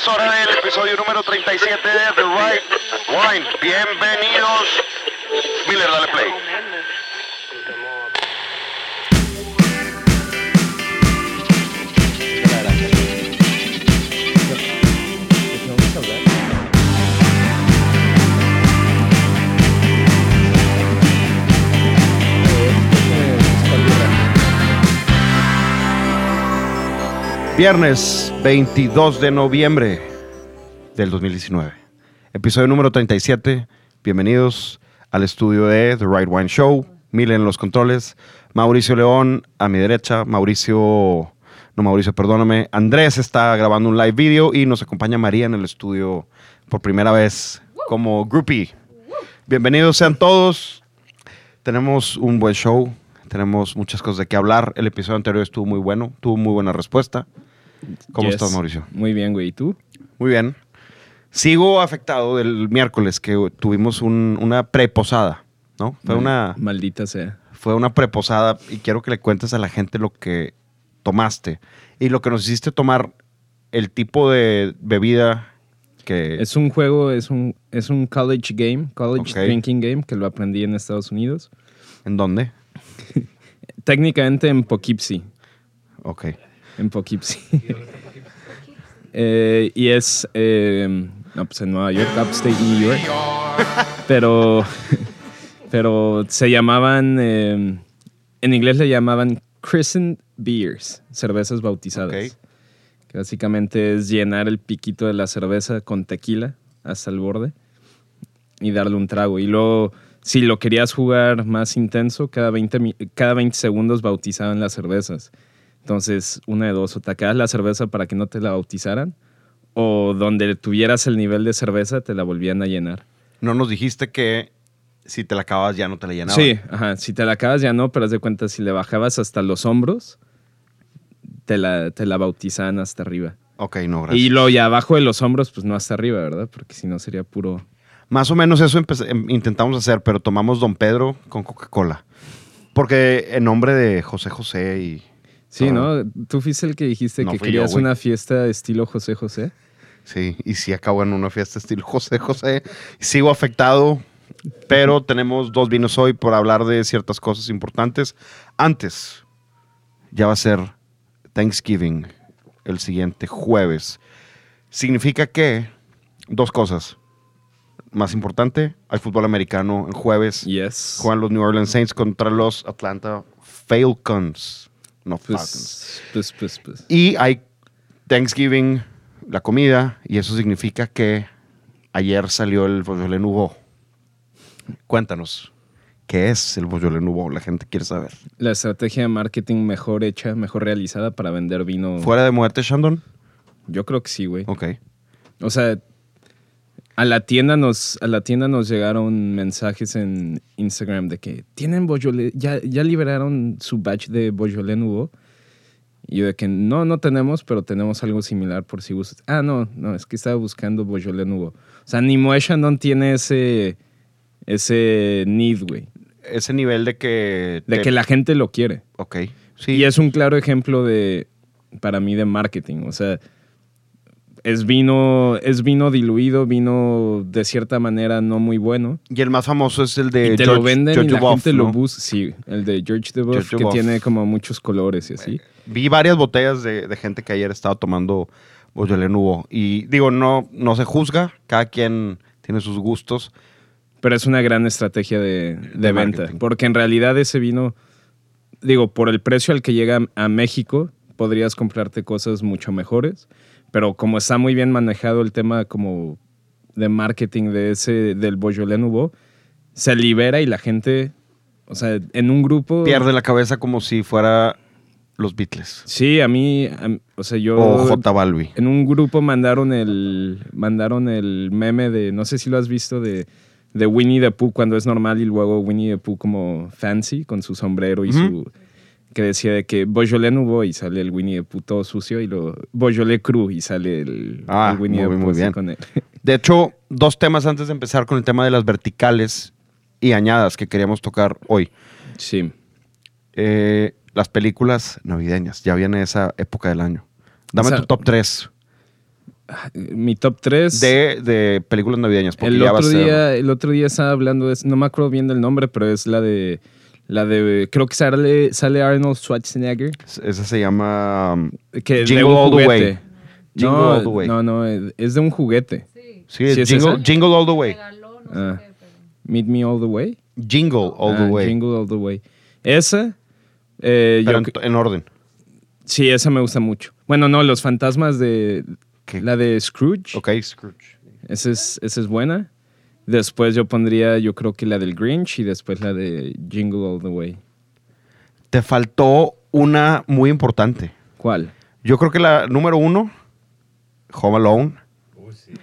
es hora del episodio número 37 de The Right Wine. Bienvenidos. Miller, dale play. Viernes 22 de noviembre del 2019. Episodio número 37. Bienvenidos al estudio de The Right Wine Show. Milen en los controles. Mauricio León a mi derecha. Mauricio, no Mauricio, perdóname. Andrés está grabando un live video y nos acompaña María en el estudio por primera vez como groupie. Bienvenidos sean todos. Tenemos un buen show. Tenemos muchas cosas de qué hablar. El episodio anterior estuvo muy bueno. Tuvo muy buena respuesta. ¿Cómo Yes. estás, Mauricio? Muy bien, güey. ¿Y tú? Muy bien. Sigo afectado del miércoles que tuvimos un- una preposada, ¿no? Fue Mal- una, Maldita sea. fue una preposada y quiero que le cuentes a la gente lo que tomaste y lo que nos hiciste tomar, el tipo de bebida que... Es un juego, es un, es un college game, college drinking game, que lo aprendí en Estados Unidos. ¿En dónde? Técnicamente en Poughkeepsie. Ok. En Poughkeepsie. Eh, y es, eh, no, pues en Nueva York, Upstate New York. Pero, pero se llamaban, eh, en inglés le llamaban christened beers, cervezas bautizadas. Ok. Que básicamente es llenar el piquito de la cerveza con tequila hasta el borde y darle un trago. Y luego, si lo querías jugar más intenso, cada 20, mi- cada 20 segundos bautizaban las cervezas. Entonces, una de dos, o te acabas la cerveza para que no te la bautizaran, o donde tuvieras el nivel de cerveza, te la volvían a llenar. No nos dijiste que si te la acabas ya no te la llenaba. Sí, ajá. Si te la acabas ya no, pero haz de cuenta, si le bajabas hasta los hombros, te la, te la bautizaban hasta arriba. Ok, no, gracias. Y lo ya abajo de los hombros, pues no hasta arriba, ¿verdad? Porque si no sería puro. Más o menos eso em- intentamos hacer, pero tomamos Don Pedro con Coca-Cola. Porque en nombre de José José y... Sí, Ah. ¿no? Tú fuiste el que dijiste No que yo, querías una fiesta estilo José José. Sí, y sí acabo en una fiesta estilo José José. Sigo afectado, pero tenemos dos vinos hoy por hablar de ciertas cosas importantes. Antes, ya va a ser Thanksgiving el siguiente jueves. Significa que dos cosas. Más importante, hay fútbol americano el jueves. Yes. Juegan los New Orleans Saints contra los Atlanta Falcons. No Falcons. Pues, pues, pues, pues. Y hay Thanksgiving, la comida, y eso significa que ayer salió el Beaujolais Nouveau. Cuéntanos, ¿qué es el Beaujolais Nouveau? La gente quiere saber. La estrategia de marketing mejor hecha, mejor realizada para vender vino. ¿Fuera de muerte, Shandon? Yo creo que sí, güey. Ok. O sea, a la tienda nos, a la tienda nos llegaron mensajes en Instagram de que tienen Beaujolais, ya, ya liberaron su batch de Beaujolais Nouveau. Y yo de que no, no tenemos, pero tenemos algo similar por si gustas. Ah, no, no, es que estaba buscando Beaujolais Nouveau. O sea, ni Moet Chandon tiene ese, ese need, güey. Ese nivel de que... De te- que la gente lo quiere. Ok. Sí. Y es un claro ejemplo de, para mí, de marketing. O sea, es vino, es vino diluido, vino de cierta manera no muy bueno. Y el más famoso es el de y te George, lo venden George y la Duboff, gente lo ¿no? busca. Sí, el de George George que tiene como muchos colores y así. Vi varias botellas de, de gente que ayer estaba tomando Beaujolais Nouveau. Y digo, no, no se juzga. Cada quien tiene sus gustos. Pero es una gran estrategia de, de De venta. marketing. Porque en realidad ese vino, digo, por el precio al que llega a México, podrías comprarte cosas mucho mejores. Pero como está muy bien manejado el tema como de marketing de ese, del Beaujolais Nouveau, se libera y la gente, o sea, en un grupo... Pierde la cabeza como si fuera los Beatles. Sí, a mí, a- o sea, yo... O J Balbi. En un grupo mandaron el, mandaron el meme de, no sé si lo has visto, de, de Winnie the Pooh cuando es normal y luego Winnie the Pooh como fancy con su sombrero y su... Que decía de que Beaujolais Nouveau y sale el Winnie Pooh todo sucio y lo Beaujolais Cru y sale el, Ah, el Winnie muy, Pooh muy bien. con él. De hecho, dos temas antes de empezar con el tema de las verticales y añadas que queríamos tocar hoy. Sí. Eh, las películas navideñas. Ya viene esa época del año. Dame O sea- tu top 3. Mi top 3. de, de películas navideñas. Porque el ya va a otro, ser- día, el otro día estaba hablando de. No me acuerdo bien del nombre, pero es la de. La de. Creo que sale, sale Arnold Schwarzenegger. Esa se llama. um, Que Jingle All the. Way. Jingle no, All the Way. no, no, es de un juguete. Sí, Sí, es ¿Sí es Jingle? Jingle All the Way. regaló, no Ah. sé qué, pero... Meet Me All the Way. Jingle All the Ah, Way. Jingle All the Way. Esa. eh, Pero yo en, cre- en orden. sí, esa me gusta mucho. Bueno, no, los fantasmas de. ¿Qué? La de Scrooge. Ok, Scrooge. Esa es, esa es buena. Después yo pondría, yo creo que la del Grinch y después la de Jingle All the Way. Te faltó una muy importante. ¿Cuál? Yo creo que la número uno, Home Alone,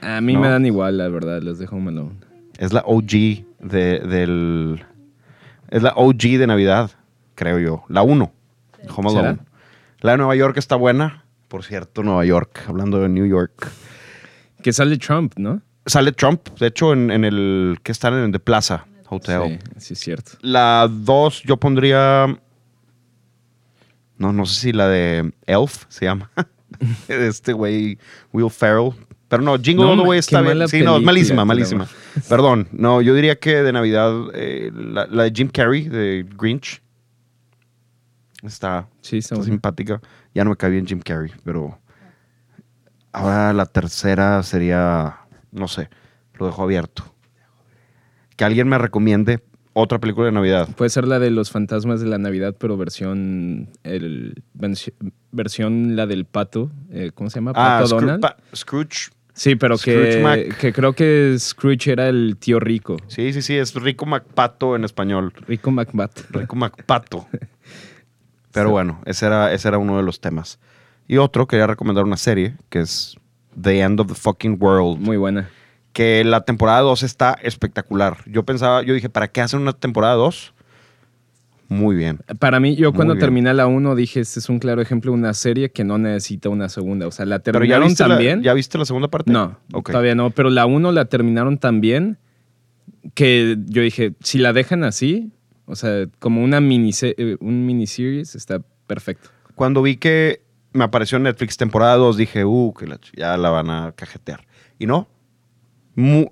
A mí No. me dan igual, la verdad, las de Home Alone. es la OG de, del. Es la OG de Navidad, creo yo. La uno, Home ¿Será? Alone. La de Nueva York está buena. Por cierto, Nueva York, hablando de New York. Que sale Trump, ¿no? Sale Trump, de hecho, en, en el. que están en el de Plaza Hotel. Sí, sí es cierto. La dos, yo pondría. No, no sé si la de Elf se llama. este güey, Will Ferrell. Pero no, Jingle No, All the Way está bien. Sí, no, es película, malísima, pero- malísima. Perdón, no, yo diría que de Navidad, eh, la, la de Jim Carrey, de Grinch, está, Sí, está simpática. Ya no me cae bien Jim Carrey, pero ahora la tercera sería, no sé, lo dejo abierto. Que alguien me recomiende otra película de Navidad. Puede ser la de los fantasmas de la Navidad, pero versión. El, versión la del pato. eh, ¿Cómo se llama? Ah, Scroo- pa- Scrooge. sí, pero que, que creo que Scrooge era el tío rico. Sí, sí, sí, es Rico Macpato en español. Rico McBat. Rico Macpato. Pero bueno, ese era, ese era uno de los temas. Y otro, quería recomendar una serie que es The End of the Fucking World. Muy buena. Que la temporada 2 está espectacular. Yo pensaba, yo dije, ¿para qué hacen una temporada 2? Muy bien. Para mí, yo cuando terminé la 1 dije, este es un claro ejemplo de una serie que no necesita una segunda. O sea, la Pero ya terminaron también. la, ¿ya viste la segunda parte? No, Ok. todavía no. Pero la 1 la terminaron tan bien que yo dije, si la dejan así, o sea, como una mini un miniseries, está perfecto. Cuando vi que me apareció en Netflix temporada 2, dije, uh, que la ya la van a cajetear. Y no. Mu-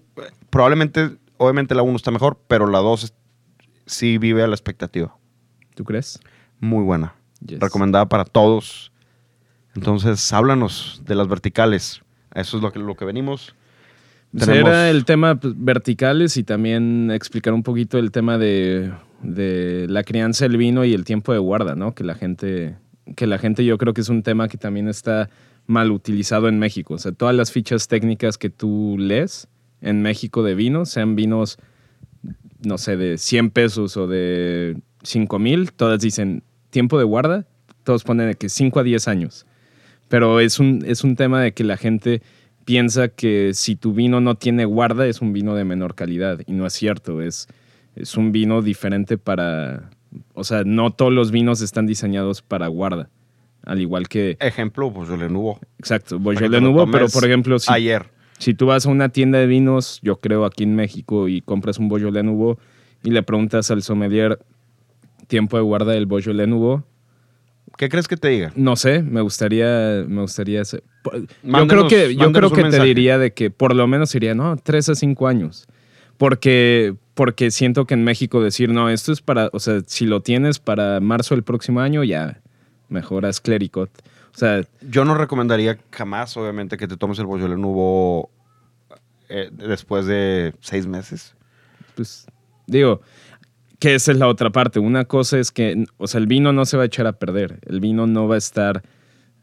probablemente, obviamente la 1 está mejor, pero la 2 sí vive a la expectativa. ¿Tú crees? Muy buena. Yes. Recomendada para todos. Entonces, háblanos de las verticales. Eso es lo que, lo que venimos. Pues Tenemos- Era el tema pues, verticales y también explicar un poquito el tema de, de la crianza del vino y el tiempo de guarda, ¿no? Que la gente, que la gente yo creo que es un tema que también está mal utilizado en México. O sea, todas las fichas técnicas que tú lees en México de vinos, sean vinos, no sé, de 100 pesos o de 5 mil, todas dicen tiempo de guarda, todos ponen de que 5 a 10 años. Pero es un, es un tema de que la gente piensa que si tu vino no tiene guarda es un vino de menor calidad y no es cierto, es, es un vino diferente para... O sea, no todos los vinos están diseñados para guarda, al igual que... Ejemplo, pues yo le nubo. Exacto, Beaujolais lo Nouveau, pero por ejemplo, si, Ayer. si tú vas a una tienda de vinos, yo creo aquí en México, y compras un Beaujolais Nouveau y le preguntas al sommelier tiempo de guarda del Beaujolais Nouveau, ¿Qué crees que te diga? no sé, me gustaría, me gustaría Yo creo que, yo creo que te diría de que por lo menos sería, no, tres a cinco años. Porque, porque siento que en México decir, no, esto es para, o sea, si lo tienes para marzo del próximo año, ya mejoras Clericot. O sea, Yo no recomendaría jamás, obviamente, que te tomes el Beaujolais Nubo eh, después de seis meses. pues, digo, que esa es la otra parte. Una cosa es que, o sea, el vino no se va a echar a perder. El vino no va a estar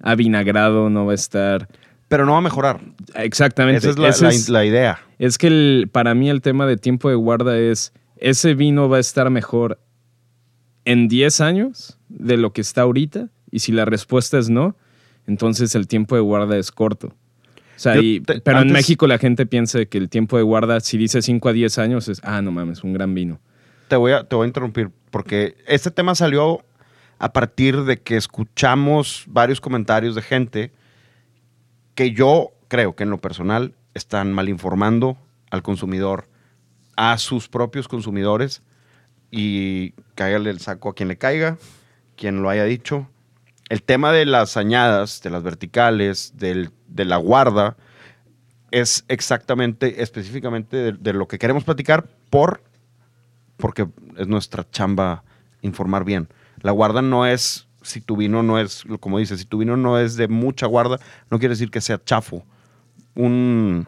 avinagrado, no va a estar... Pero no va a mejorar. Exactamente. Esa es la, es- idea. Es que el- para mí el tema de tiempo de guarda es, ese vino va a estar mejor en 10 años de lo que está ahorita, y si la respuesta es no, entonces el tiempo de guarda es corto. O sea, Yo y- te- pero en México la gente piensa que el tiempo de guarda, si dice 5 a 10 años, es, ah, no mames, un gran vino. Te voy, a, te voy a interrumpir porque este tema salió a partir de que escuchamos varios comentarios de gente que yo creo que en lo personal están mal informando al consumidor, a sus propios consumidores y cáigale el saco a quien le caiga, quien lo haya dicho. El tema de las añadas, de las verticales, del- de la guarda, es exactamente, específicamente de, de lo que queremos platicar por, porque es nuestra chamba informar bien. La guarda no es, si tu vino no es, como dices, si tu vino no es de mucha guarda, no quiere decir que sea chafo. Un,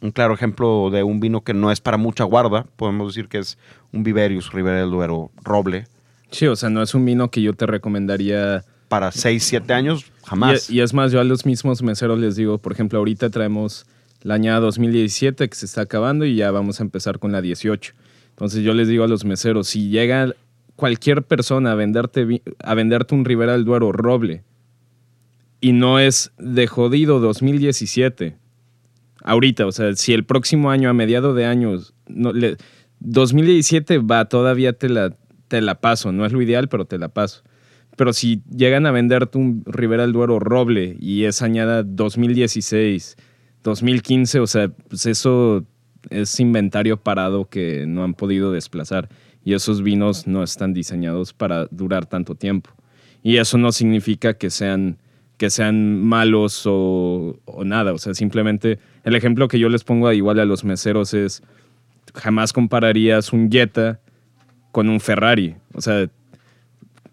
un claro ejemplo de un vino que no es para mucha guarda, podemos decir que es un Viverius Ribera del Duero Roble. Sí, o sea, no es un vino que yo te recomendaría. Para 6, 7 años, jamás. Y, y es más, yo a los mismos meseros les digo, por ejemplo, ahorita traemos la añada 2017 que se está acabando y ya vamos a empezar con la 18. Entonces yo les digo a los meseros, si llega cualquier persona a venderte, a venderte un Ribera del Duero roble y no es de jodido 2017, ahorita, o sea, si el próximo año, a mediados de años, no, le- 2017 va, todavía te la, te la paso, no es lo ideal, pero te la paso. Pero si llegan a venderte un Ribera del Duero roble y es añada 2016, 2015, o sea, pues eso es inventario parado que no han podido desplazar. Y esos vinos no están diseñados para durar tanto tiempo. Y eso no significa que sean, que sean malos o, o nada. O sea, simplemente el ejemplo que yo les pongo igual a los meseros es, jamás compararías un Jetta con un Ferrari. O sea,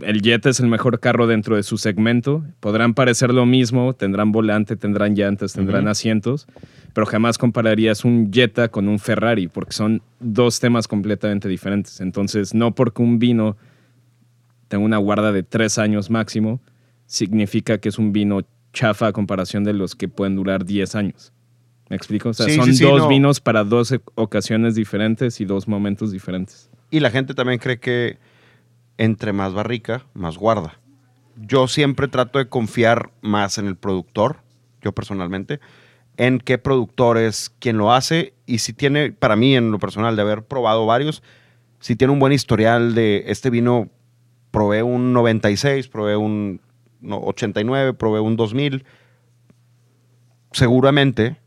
el Jetta es el mejor carro dentro de su segmento. Podrán parecer lo mismo, tendrán volante, tendrán llantas, tendrán asientos, pero jamás compararías un Jetta con un Ferrari, porque son dos temas completamente diferentes. Entonces, no porque un vino tenga una guarda de tres años máximo, significa que es un vino chafa a comparación de los que pueden durar 10 años. ¿Me explico? O sea, Sí, son sí, sí, dos no. vinos para dos ocasiones diferentes y dos momentos diferentes. Y la gente también cree que entre más barrica, más guarda. Yo siempre trato de confiar más en el productor, yo personalmente, en qué productor es quien lo hace y si tiene, para mí en lo personal, de haber probado varios, si tiene un buen historial de este vino, probé un 96, probé un no, 89, probé un 2000, seguramente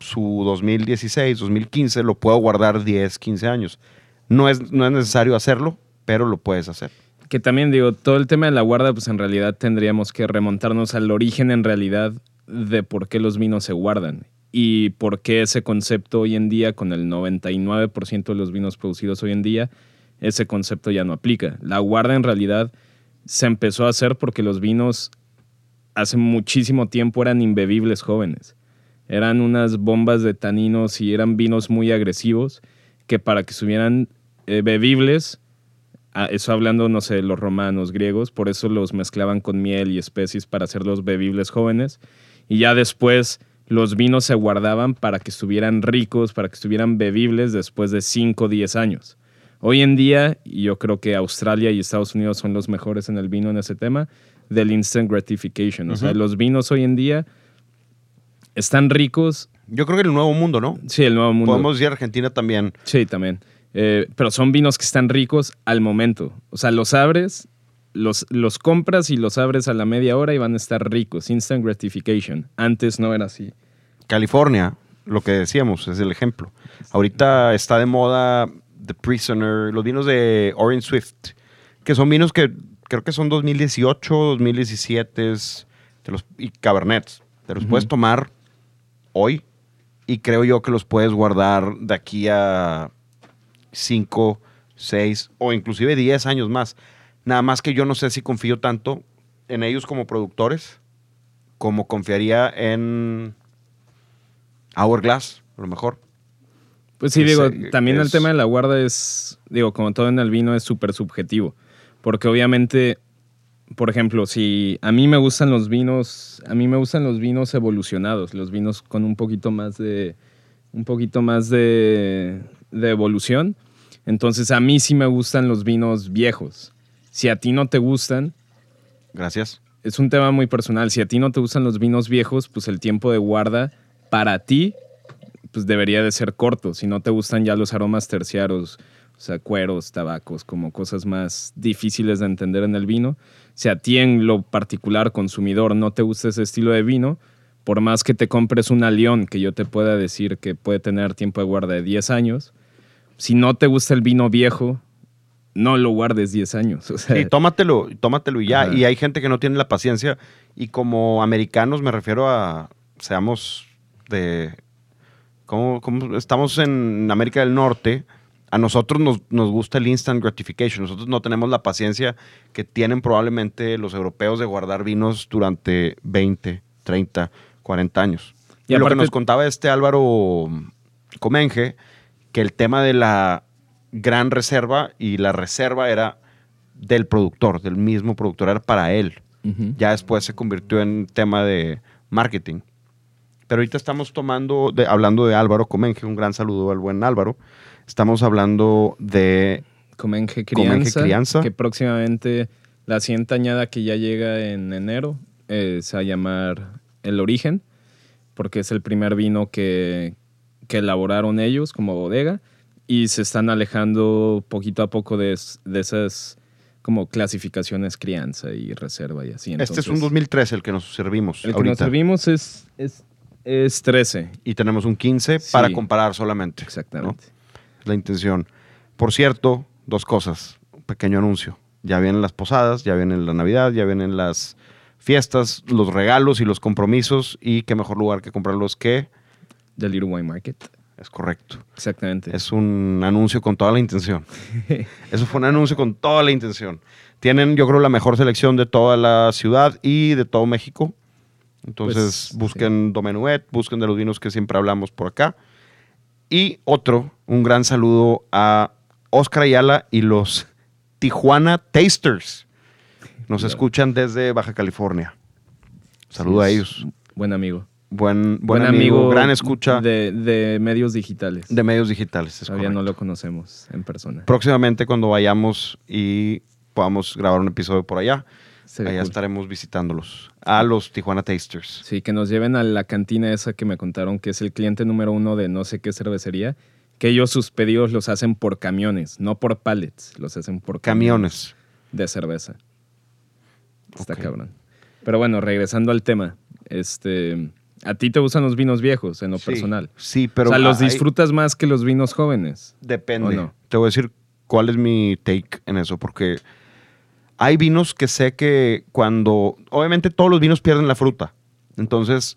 su 2016, 2015 lo puedo guardar 10, 15 años. No es, no es necesario hacerlo, pero lo puedes hacer. Que también digo, todo el tema de la guarda, pues en realidad tendríamos que remontarnos al origen en realidad de por qué los vinos se guardan y por qué ese concepto hoy en día, con el 99% de los vinos producidos hoy en día, ese concepto ya no aplica. La guarda en realidad se empezó a hacer porque los vinos hace muchísimo tiempo eran imbebibles jóvenes. Eran unas bombas de taninos y eran vinos muy agresivos que para que estuvieran eh, bebibles eso hablando, no sé, los romanos, griegos, por eso los mezclaban con miel y especies para hacerlos bebibles jóvenes. Y ya después los vinos se guardaban para que estuvieran ricos, para que estuvieran bebibles después de 5 o 10 años. Hoy en día, y yo creo que Australia y Estados Unidos son los mejores en el vino en ese tema, del instant gratification. O sea, los vinos hoy en día están ricos. Yo creo que el nuevo mundo, ¿no? Sí, el nuevo mundo. Podemos decir Argentina también. Sí, también. Eh, pero son vinos que están ricos al momento. O sea, los abres, los, los compras y los abres a la media hora y van a estar ricos. Instant gratification. Antes no era así. California, lo que decíamos, es el ejemplo. Ahorita está de moda The Prisoner, los vinos de Orange Swift, que son vinos que creo que son 2018, 2017 es- te los, y Cabernets. Te los puedes tomar hoy y creo yo que los puedes guardar de aquí a 5, 6 o inclusive 10 años más. Nada más que yo no sé si confío tanto en ellos como productores como confiaría en Hourglass, a lo mejor. Pues sí, digo, también el tema de la guarda es, digo, como todo en el vino, es súper subjetivo. Porque obviamente, por ejemplo, si a mí me gustan los vinos, a mí me gustan los vinos evolucionados, los vinos con un poquito más de, un poquito más de, de evolución. Entonces a mí sí me gustan los vinos viejos. Si a ti no te gustan, Gracias. es un tema muy personal. Si a ti no te gustan los vinos viejos, pues el tiempo de guarda para ti pues debería de ser corto. Si no te gustan ya los aromas terciarios, o sea, cueros, tabacos, como cosas más difíciles de entender en el vino. Si a ti en lo particular, consumidor, no te gusta ese estilo de vino, por más que te compres una León, que yo te pueda decir que puede tener tiempo de guarda de 10 años, si no te gusta el vino viejo, no lo guardes 10 años. O sea, Sí, tómatelo, tómatelo y ya. Ajá. Y hay gente que no tiene la paciencia. Y como americanos me refiero a, seamos de ¿Cómo, cómo estamos en América del Norte? A nosotros nos, nos gusta el instant gratification. Nosotros no tenemos la paciencia que tienen probablemente los europeos de guardar vinos durante 20, 30, 40 años. Y Y, lo que aparte- nos contaba este Álvaro Comenge, que el tema de la gran reserva y la reserva era del productor, del mismo productor, era para él. Ya después se convirtió en tema de marketing. Pero ahorita estamos tomando, de- hablando de Álvaro Comenge, un gran saludo al buen Álvaro. Estamos hablando de Comenge Comenge Crianza, Crianza. que próximamente la siguiente añada que ya llega en enero eh, se va a llamar El Origen, porque es el primer vino que, que elaboraron ellos como bodega y se están alejando poquito a poco de, de esas como clasificaciones crianza y reserva y así. este es un Entonces, 2013 el que nos servimos El que ahorita. nos servimos es, es, es 13, y tenemos un 15 para comparar solamente. ¿no? exactamente. Es la intención. Por cierto, dos cosas. Un pequeño anuncio. Ya vienen las posadas, ya viene la Navidad, ya vienen las fiestas, los regalos y los compromisos. Y qué mejor lugar que comprarlos que The Little Wine Market. es correcto. Exactamente. Es un anuncio con toda la intención. Eso fue un anuncio con toda la intención. Tienen, yo creo, la mejor selección de toda la ciudad y de todo México. Entonces, Pues, busquen Domenuet, busquen de los vinos que siempre hablamos por acá. Y otro, un gran saludo a Oscar Ayala y los Tijuana Tasters. Nos Claro. escuchan desde Baja California. Saludo Sí, a ellos. Buen amigo. Buen, buen, amigo, gran escucha de, de, de medios digitales. medios digitales. es Todavía no lo conocemos en persona. próximamente cuando vayamos y podamos grabar un episodio por allá, Sería allá cool. estaremos visitándolos a los Tijuana Tasters. Sí, que nos lleven a la cantina esa que me contaron que es el cliente número uno de no sé qué cervecería, que ellos sus pedidos los hacen por camiones, no por pallets, los hacen por Camiones. de cerveza. Está cabrón. Pero bueno, regresando al tema, este, a ti te gustan los vinos viejos en lo Sí, personal. Sí, pero o sea, los hay- disfrutas más que los vinos jóvenes. Depende. Te voy a decir cuál es mi take en eso, porque hay vinos que sé que cuando, obviamente todos los vinos pierden la fruta. Entonces,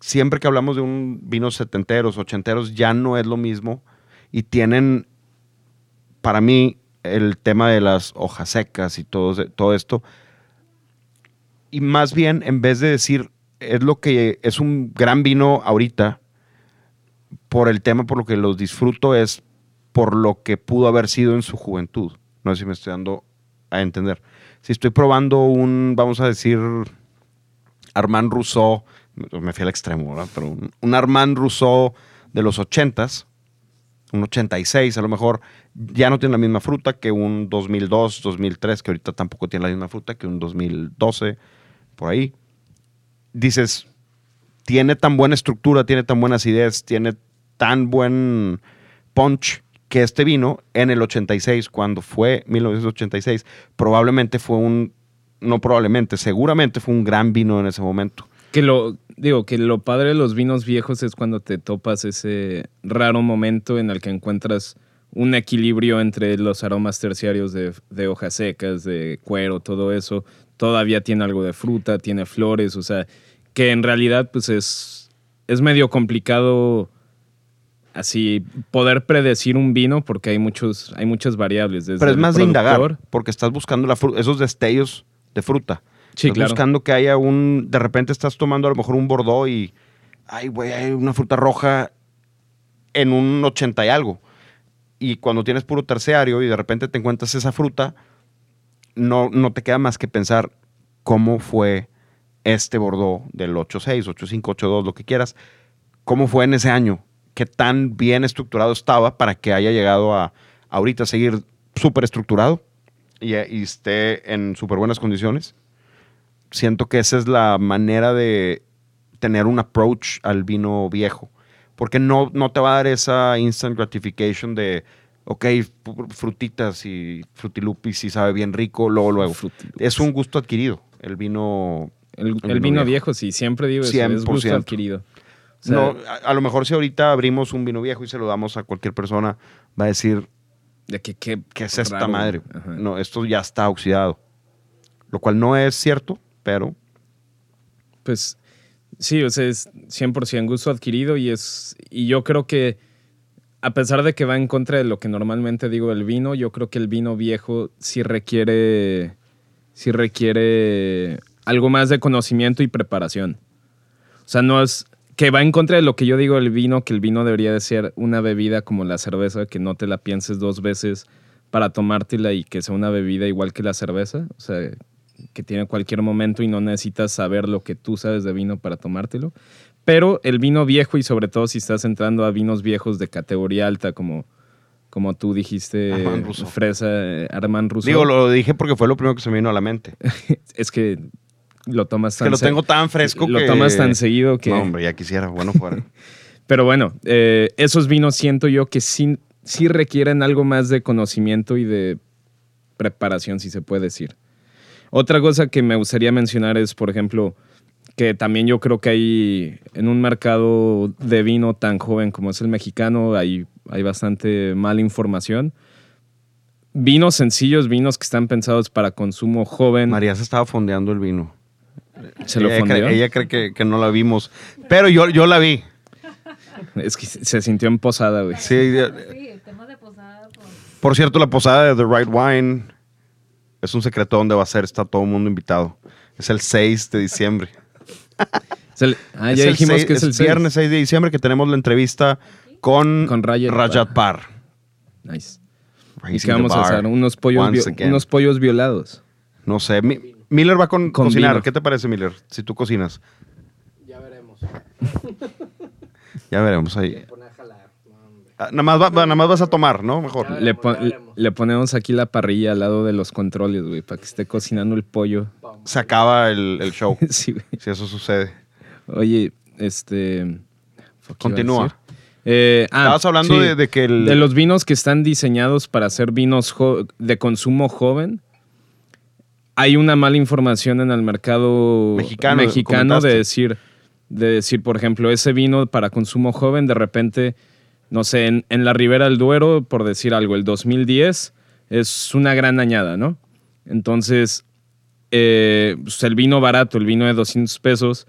siempre que hablamos de un vino setenteros, ochenteros, ya no es lo mismo y tienen, para mí, el tema de las hojas secas y todo, todo esto. Y más bien, en vez de decir, es lo que es un gran vino ahorita, por el tema, por lo que los disfruto, es por lo que pudo haber sido en su juventud. No sé si me estoy dando a entender. Si estoy probando un, vamos a decir, Armand Rousseau, me fui al extremo, ¿verdad? Pero un, un Armand Rousseau de los 80s, un 86 a lo mejor, ya no tiene la misma fruta que un 2002, 2003, que ahorita tampoco tiene la misma fruta que un 2012, por ahí. Dices, tiene tan buena estructura, tiene tan buena acidez, tiene tan buen punch que este vino en el 86, cuando fue 1986, probablemente fue un, no probablemente, seguramente fue un gran vino en ese momento. Que lo, digo, que lo padre de los vinos viejos es cuando te topas ese raro momento en el que encuentras un equilibrio entre los aromas terciarios de, de hojas secas, de cuero, todo eso. Todavía tiene algo de fruta, tiene flores, o sea, que en realidad pues es, es medio complicado así poder predecir un vino porque hay muchos hay muchas variables desde Pero es más de indagar, porque estás buscando la esos destellos de fruta. Sí, estás claro. buscando que haya un, de repente estás tomando a lo mejor un Bordeaux y, ay, güey, hay una fruta roja en un 80 y algo. Y cuando tienes puro terciario y de repente te encuentras esa fruta, no, no te queda más que pensar cómo fue este Bordeaux del 86, 85, 82, lo que quieras, cómo fue en ese año, qué tan bien estructurado estaba para que haya llegado a ahorita seguir súper estructurado y, y esté en súper buenas condiciones. Siento que esa es la manera de tener un approach al vino viejo, porque no, no te va a dar esa instant gratification de, ok, frutitas y frutilupis y sabe bien rico, luego, luego. Fruity Loops. Es un gusto adquirido, el vino El, El el vino vino viejo. viejo, sí, siempre digo eso, es gusto 100%. adquirido. O sea, no, a, a lo mejor si ahorita abrimos un vino viejo y se lo damos a cualquier persona, va a decir, de que, qué ¿qué es esta raro, madre? ajá. No, esto ya está oxidado. Lo cual no es cierto, pero Pues Sí, o sea, es 100% gusto adquirido y es y yo creo que a pesar de que va en contra de lo que normalmente digo del vino, yo creo que el vino viejo sí requiere sí requiere algo más de conocimiento y preparación. O sea, no es que va en contra de lo que yo digo del vino, que el vino debería de ser una bebida como la cerveza, que no te la pienses dos veces para tomártela y que sea una bebida igual que la cerveza. O sea, que tiene cualquier momento y no necesitas saber lo que tú sabes de vino para tomártelo. Pero el vino viejo y sobre todo si estás entrando a vinos viejos de categoría alta como, como tú dijiste, Armand Rousseau. Fresa, Armand Rousseau. Digo, lo dije porque fue lo primero que se me vino a la mente. es que lo tomas Es tan que lo tengo tan fresco lo que... tomas tan seguido que No, hombre, ya quisiera. Bueno, fuera. Pero bueno, eh, esos vinos siento yo que sí, sí requieren algo más de conocimiento y de preparación, si se puede decir. Otra cosa que me gustaría mencionar es, por ejemplo, que también yo creo que hay en un mercado de vino tan joven como es el mexicano, hay, hay bastante mala información. Vinos sencillos, vinos que están pensados para consumo joven. María se estaba fondeando el vino. ¿Se lo ella? Cree, ella cree que, que no la vimos. Pero yo, yo la vi. Es que se sintió en posada, güey. Sí, el tema de posada. pues, Por cierto, la posada de The Right Wine es un secreto donde va a ser. Está todo el mundo invitado. Es el 6 de diciembre. Es el- ah, Es ya el dijimos seis- que es el seis. viernes 6 de diciembre que tenemos la entrevista con, Con Rayat Rajat Par. Nice. ¿Y qué vamos a hacer? Unos pollos, unos pollos violados. No sé. Mi- Miller va con, Con cocinar. vino. ¿Qué te parece, Miller? Si tú cocinas. Ya veremos. Ya veremos ahí. Ah, nada, más va- va- nada más vas a tomar, ¿no? Mejor. Le, pon- ponemos aquí la parrilla al lado de los controles, güey, para que esté cocinando el pollo. Se acaba el, el show. sí, güey. si eso sucede. Oye, este... fuck, ¿qué iba a Continúa. Eh, ah, Estabas hablando sí. de, de que el. De los vinos que están diseñados para ser vinos de consumo joven, hay una mala información en el mercado Mexicano, de decir, de decir, por ejemplo, ese vino para consumo joven, de repente, no sé, en, en la Ribera del Duero, por decir algo, el 2010 es una gran añada, ¿no? Entonces, eh, pues, el vino barato, el vino de 200 pesos,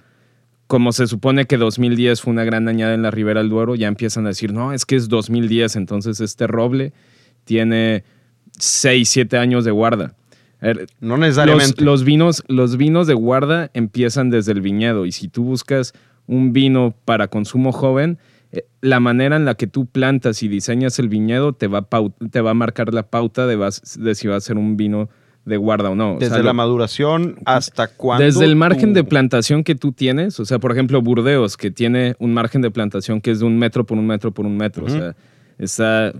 como se supone que 2010 fue una gran añada en la Ribera del Duero, ya empiezan a decir, no, es que es 2010, entonces este roble tiene 6, 7 años de guarda. A ver, no necesariamente. los vinos, los vinos de guarda empiezan desde el viñedo y si tú buscas un vino para consumo joven, eh, la manera en la que tú plantas y diseñas el viñedo te va a, te va a marcar la pauta de, vas- de si va a ser un vino de guarda o no. O Desde sea, la lo- maduración hasta cuando. desde el margen tú- de plantación que tú tienes, o sea, por ejemplo, Burdeos, que tiene un margen de plantación que es de un metro por un metro por un metro, o sea, está,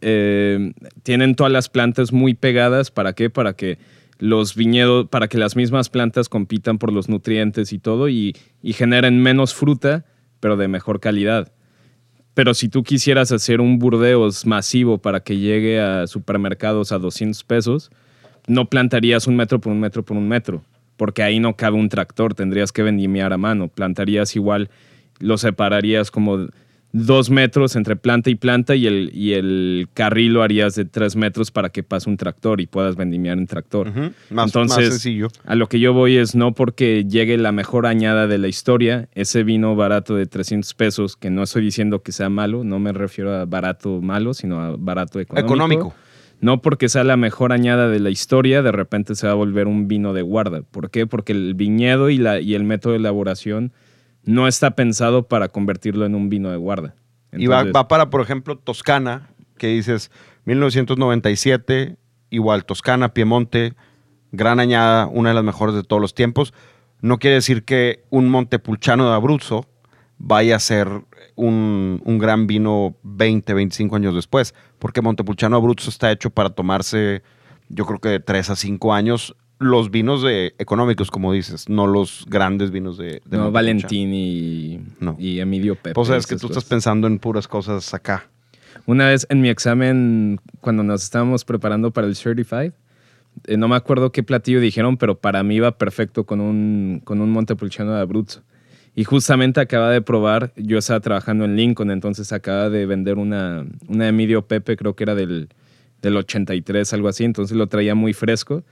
eh, tienen todas las plantas muy pegadas, ¿para qué? Para que los viñedos, para que las mismas plantas compitan por los nutrientes y todo y, y generen menos fruta, pero de mejor calidad. Pero si tú quisieras hacer un Burdeos masivo para que llegue a supermercados a 200 pesos, no plantarías un metro por un metro por un metro, porque ahí no cabe un tractor, tendrías que vendimiar a mano. Plantarías igual, lo separarías como dos metros entre planta y planta y el, y el carril lo harías de tres metros para que pase un tractor y puedas vendimiar en tractor. Más, Entonces, más sencillo. A lo que yo voy es no porque llegue la mejor añada de la historia, ese vino barato de 300 pesos, que no estoy diciendo que sea malo, no me refiero a barato malo, sino a barato económico. Económico. No porque sea la mejor añada de la historia, de repente se va a volver un vino de guarda. ¿Por qué? Porque el viñedo y, la, y el método de elaboración no está pensado para convertirlo en un vino de guarda. y va, para, por ejemplo, Toscana, que dices 1997, igual Toscana, Piemonte, gran añada, una de las mejores de todos los tiempos. No quiere decir que un Montepulciano de Abruzzo vaya a ser un, un gran vino 20, 25 años después, porque Montepulciano Abruzzo está hecho para tomarse, yo creo que de 3 a 5 años, los vinos de, económicos, como dices, no los grandes vinos de, de no. Valentín y, No. y Emilio Pepe. Pues es que esas tú cosas. estás pensando en puras cosas acá. Una vez en mi examen, cuando nos estábamos preparando para el Certified, eh, no me acuerdo qué platillo dijeron, pero para mí iba perfecto con un, con un Montepulciano de Abruzzo. Y justamente acaba de probar, yo estaba trabajando en Lincoln, entonces acaba de vender una, una Emilio Pepe, creo que era del, del 83, algo así, entonces lo traía muy fresco.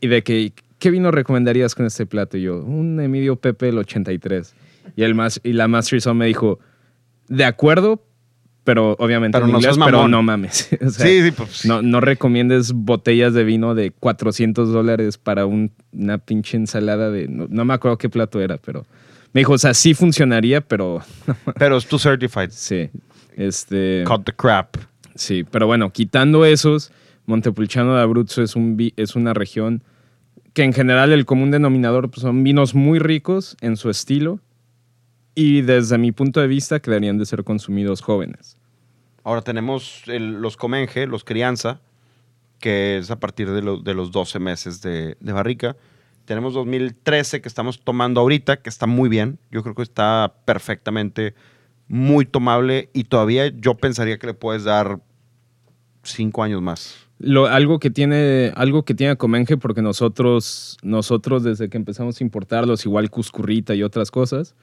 Y de que, ¿qué ¿qué vino recomendarías con este plato? Y yo, un Emilio Pepe el 83. Y, el mas- y la Master Son me dijo, de acuerdo, pero obviamente Pero en no inglés, pero mamón". no mames. O sea, sí, sí, pues sí. no, no recomiendes botellas de vino de 400 dólares para un- una pinche ensalada de... No, no me acuerdo qué plato era, pero... Me dijo, o sea, sí funcionaría, pero Pero es tu certified. sí. Este, Cut the crap. sí, pero bueno, quitando esos, Montepulciano de Abruzzo es, un, vi- es una región que en general el común denominador pues, son vinos muy ricos en su estilo y desde mi punto de vista que deberían de ser consumidos jóvenes. Ahora tenemos el- los Comenge, los Crianza, que es a partir de, lo- de los 12 meses de, de barrica. Tenemos 2013 que estamos tomando ahorita, que está muy bien. Yo creo que está perfectamente muy tomable y todavía yo pensaría que le puedes dar 5 años más. Lo, algo que tiene algo que tiene Comenge porque nosotros nosotros desde que empezamos a importarlos igual Cuscurrita y otras cosas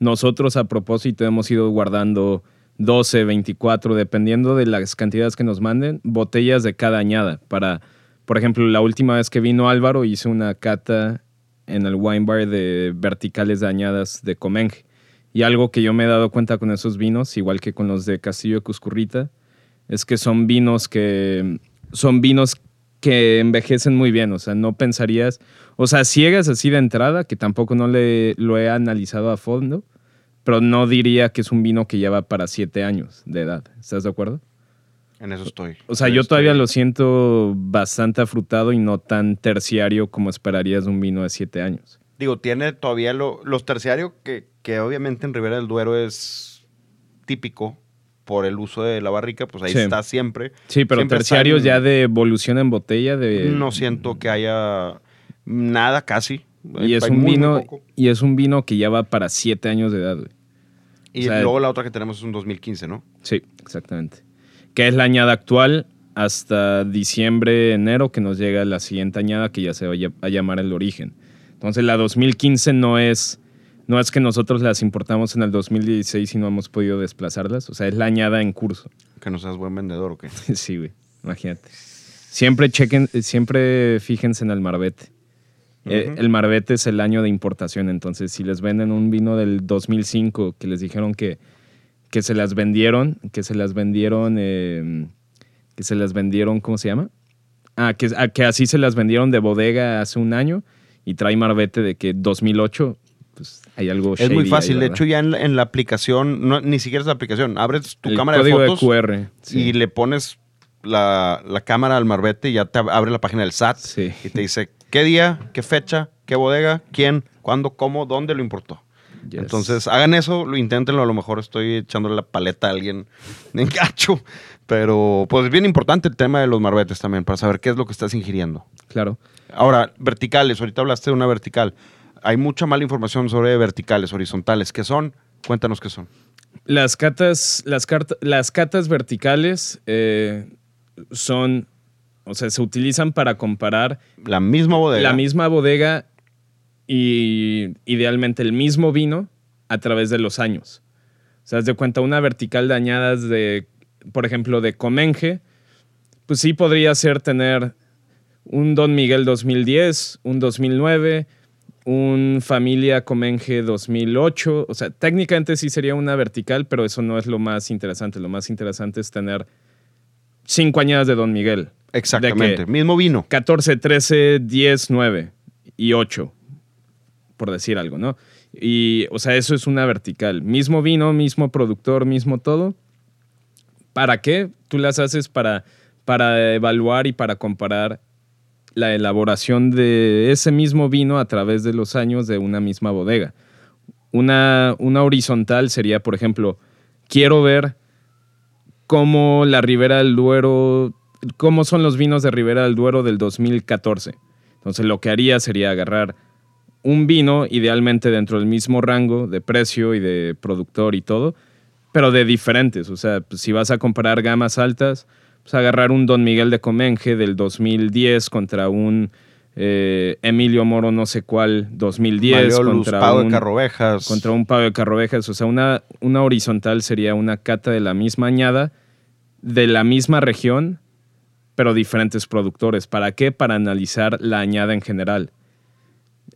nosotros a propósito hemos ido guardando 12 24 dependiendo de las cantidades que nos manden botellas de cada añada para por ejemplo la última vez que vino Álvaro hice una cata en el wine bar de verticales de añadas de Comenge. Y algo que yo me he dado cuenta con esos vinos igual que con los de Castillo de Cuscurrita es que son vinos que son vinos que envejecen muy bien, o sea, no pensarías, o sea, ciegas así de entrada, que tampoco no le, lo he analizado a fondo, pero no diría que es un vino que lleva para siete años de edad, ¿estás de acuerdo? En eso estoy. O sea, yo todavía lo siento bastante afrutado y no tan terciario como esperarías de un vino de siete años. Digo, tiene todavía lo- los terciarios que, que obviamente en Ribera del Duero es típico por el uso de la barrica, pues ahí Sí. está siempre. Sí, pero Siempre terciarios ya de evolución en botella, de... No siento que haya nada casi. Y es un muy, vino, y es un vino que ya va para siete años de edad, güey. Y o sea, luego la otra que tenemos es un 2015, ¿no? Sí, exactamente. Que es la añada actual hasta diciembre, enero, que nos llega la siguiente añada que ya se va a llamar el origen. Entonces la 2015 no es, no es que nosotros las importamos en el 2016 y no hemos podido desplazarlas. O sea, es la añada en curso. Que no seas buen vendedor o qué. sí, güey. Imagínate. Siempre chequen, siempre fíjense en el marbete. Eh, el marbete es el año de importación, entonces si les venden un vino del 2005 que les dijeron que, que se las vendieron, que se las vendieron, eh, que se las vendieron, ¿cómo se llama? Ah, que, ah, que así se las vendieron de bodega hace un año y trae marbete de que 2008, pues hay algo Es muy fácil. ahí, de hecho, ya en la, en la aplicación, no, ni siquiera es la aplicación. Abres tu El cámara de código fotos QR. sí. y le pones la, la cámara al marbete y ya te ab- abre la página del SAT Sí. y te dice qué día, qué fecha, qué bodega, quién, cuándo, cómo, dónde lo importó. Yes. Entonces, hagan eso, lo inténtenlo. A lo mejor estoy echándole la paleta a alguien en gacho. Pero, pues, es bien importante el tema de los marbetes también, para saber qué es lo que estás ingiriendo. Claro. Ahora, verticales. Ahorita hablaste de una vertical. Hay mucha mala información sobre verticales, horizontales. ¿Qué son? Cuéntanos qué son. Las catas, las, carta- las catas verticales eh, son, o sea, se utilizan para comparar La misma bodega. la misma bodega y idealmente el mismo vino a través de los años. O sea, de cuenta, una vertical de añadas de, por ejemplo, de Comenge, pues sí podría ser tener un Don Miguel 2010, un 2009, un Familia Comenge 2008. O sea, técnicamente sí sería una vertical, pero eso no es lo más interesante. Lo más interesante es tener cinco añadas de Don Miguel. Exactamente. Mismo vino. 14, 13, 10, 9 y 8, por decir algo, ¿no? Y, o sea, eso es una vertical. Mismo vino, mismo productor, mismo todo. ¿Para qué? Tú las haces para, para evaluar y para comparar la elaboración de ese mismo vino a través de los años de una misma bodega. Una, una horizontal sería, por ejemplo, quiero ver cómo la Ribera del Duero, cómo son los vinos de Ribera del Duero del 2014. Entonces lo que haría sería agarrar un vino, idealmente dentro del mismo rango de precio y de productor y todo, pero de diferentes. O sea, si vas a comparar gamas altas, pues agarrar un Don Miguel de Comenge del 2010 contra un eh, Emilio Moro no sé cuál 2010 Mariolus, contra Pau de un, Carrovejas. contra un pavo de carrovejas. O sea, una, una horizontal sería una cata de la misma añada, de la misma región, pero diferentes productores. ¿Para qué? Para analizar la añada en general.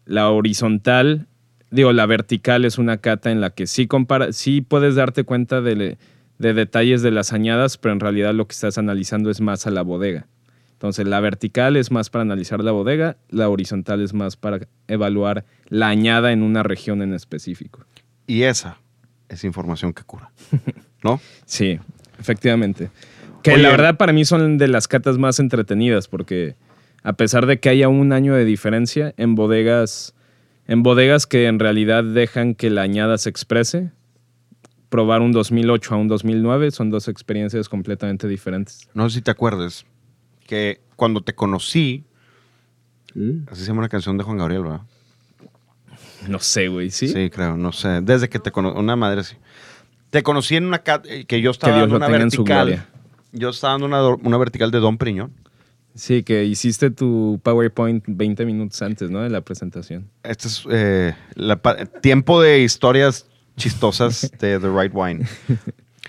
La horizontal, digo, la vertical es una cata en la que sí, compara, sí puedes darte cuenta de, de detalles de las añadas, pero en realidad lo que estás analizando es más a la bodega. Entonces, la vertical es más para analizar la bodega, la horizontal es más para evaluar la añada en una región en específico. Y esa es información que cura. ¿No? Sí, efectivamente. Que Oye. la verdad para mí son de las catas más entretenidas porque a pesar de que haya un año de diferencia en bodegas, en bodegas que en realidad dejan que la añada se exprese, probar un 2008 a un 2009 son dos experiencias completamente diferentes. No sé si te acuerdes que cuando te conocí, así se llama una canción de Juan Gabriel, ¿verdad? No sé, güey, ¿sí? Sí, creo, no sé. Desde que te conocí, una madre sí. Te conocí en una cat eh, que yo estaba Que dando una tenga en su vertical. Yo estaba dando una, vertical de Don Priñón. Sí, que hiciste tu PowerPoint 20 minutos antes, ¿no? De la presentación. Este es eh, la tiempo de historias chistosas de The Right Wine.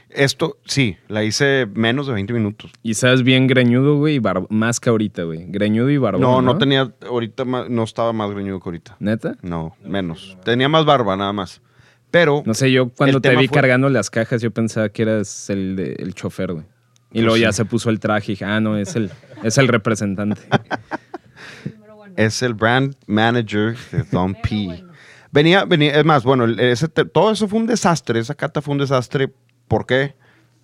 Esto, sí, la hice menos de 20 minutos. Y sabes bien greñudo, güey, y barba- más que ahorita, güey. Greñudo y barbón, No, ¿no? no tenía, ahorita no estaba más greñudo que ahorita. ¿Neta? No, menos. Tenía más barba nada más. Pero No sé, yo cuando te vi fue- cargando las cajas, yo pensaba que eras el, de- el chofer, güey. Y luego ya se puso el traje y dije, ah, no, es el, es el representante. Es el brand manager de Don P. Venía, venía, es más, bueno, ese todo eso fue un desastre. Esa cata fue un desastre. ¿Por qué?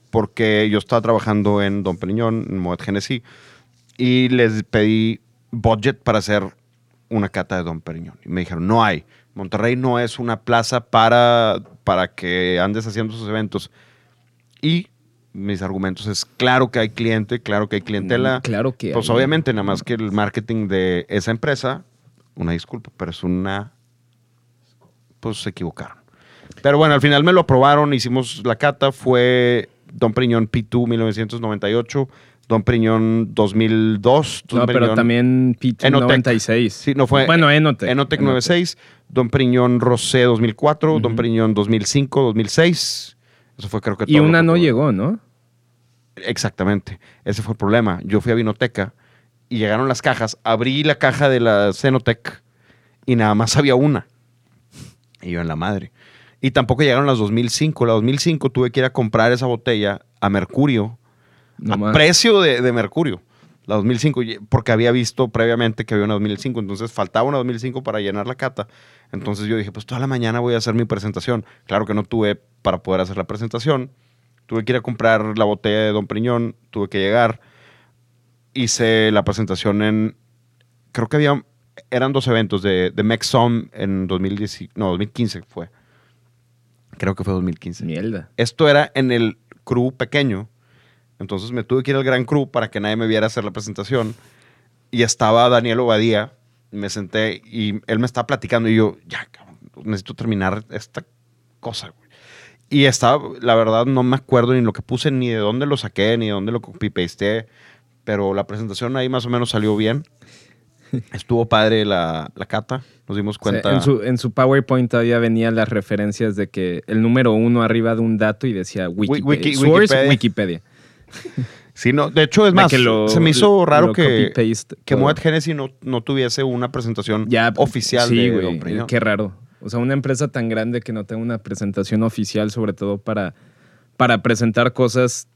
Porque yo estaba trabajando en Don Periñón, en Moet Genesee, y les pedí budget para hacer una cata de Don Periñón. Y me dijeron, no hay. Monterrey no es una plaza para, para que andes haciendo sus eventos. Y mis argumentos es, claro que hay cliente, claro que hay clientela. Mm, claro que Pues hay. obviamente, nada más que el marketing de esa empresa, una disculpa, pero es una... Pues se equivocaron. Pero bueno, al final me lo aprobaron, hicimos la cata, fue Don Priñón P2 1998, Don Priñón 2002. Don No, pero también P2 Enotec. 96. Sí, no fue. Bueno, Enotec. Enotec 96, Don Priñón Rosé 2004, Don. Priñón 2005, 2006. Eso fue creo que Y todo lo una no llegó, ¿no? Exactamente. Ese fue el problema. Yo fui a Vinoteca y llegaron las cajas. Abrí la caja de la Cenotec y nada más había una. Y yo en la madre. Y tampoco llegaron las 2005. La 2005 tuve que ir a comprar esa botella a Mercurio. No a precio de, de Mercurio. La 2005, y- porque había visto previamente que había una 2005, entonces faltaba una 2005 para llenar la cata. Entonces yo dije, pues toda la mañana voy a hacer mi presentación. Claro que no tuve para poder hacer la presentación. Tuve que ir a comprar la botella de Don Priñón, tuve que llegar. Hice la presentación en, creo que había, eran dos eventos de, de Mexom en 2010, no, 2015 fue. Creo que fue 2015. Mierda. Esto era en el crew pequeño. Entonces me tuve que ir al gran crew para que nadie me viera hacer la presentación. Y estaba Daniel Obadía. Me senté y él me estaba platicando. Y yo, ya, cabrón, necesito terminar esta cosa. güey". Y estaba, la verdad, no me acuerdo ni lo que puse, ni de dónde lo saqué, ni de dónde lo copy-pasteé. Pero la presentación ahí más o menos salió bien. Estuvo padre la, la cata. Nos dimos cuenta. en, su, en su PowerPoint todavía venían las referencias de que el número uno arriba de un dato y decía Wikipedia. wiki- Wikipedia. Wikipedia. Sí, no, de hecho, es más, que lo- se me hizo raro que, que Genesis no, no tuviese una presentación Ya, oficial sí, de güey, Don. Qué raro. O sea, una empresa tan grande que no tenga una presentación oficial, sobre todo para, para presentar cosas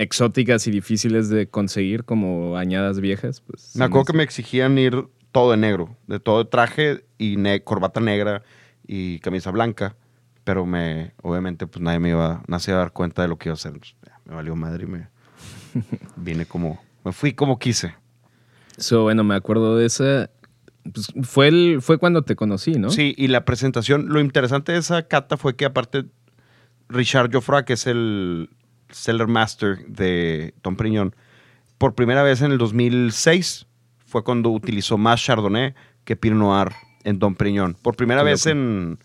exóticas y difíciles de conseguir, como añadas viejas. Pues, Me acuerdo que me exigían ir todo de negro, de todo traje y ne- corbata negra y camisa blanca, pero me, obviamente, pues nadie me iba, nadie se iba a dar cuenta de lo que iba a hacer. Me valió madre y me vine como, me fui como quise. So, bueno, me acuerdo de esa. Pues, fue, el, fue cuando te conocí, ¿no? Sí, y la presentación, lo interesante de esa cata fue que aparte Richard Joffroy, que es el Seller Master de Tom Priñón, por primera vez en el 2006 fue cuando utilizó más Chardonnay que Pinot Noir en Dom Priñón. Por primera vez en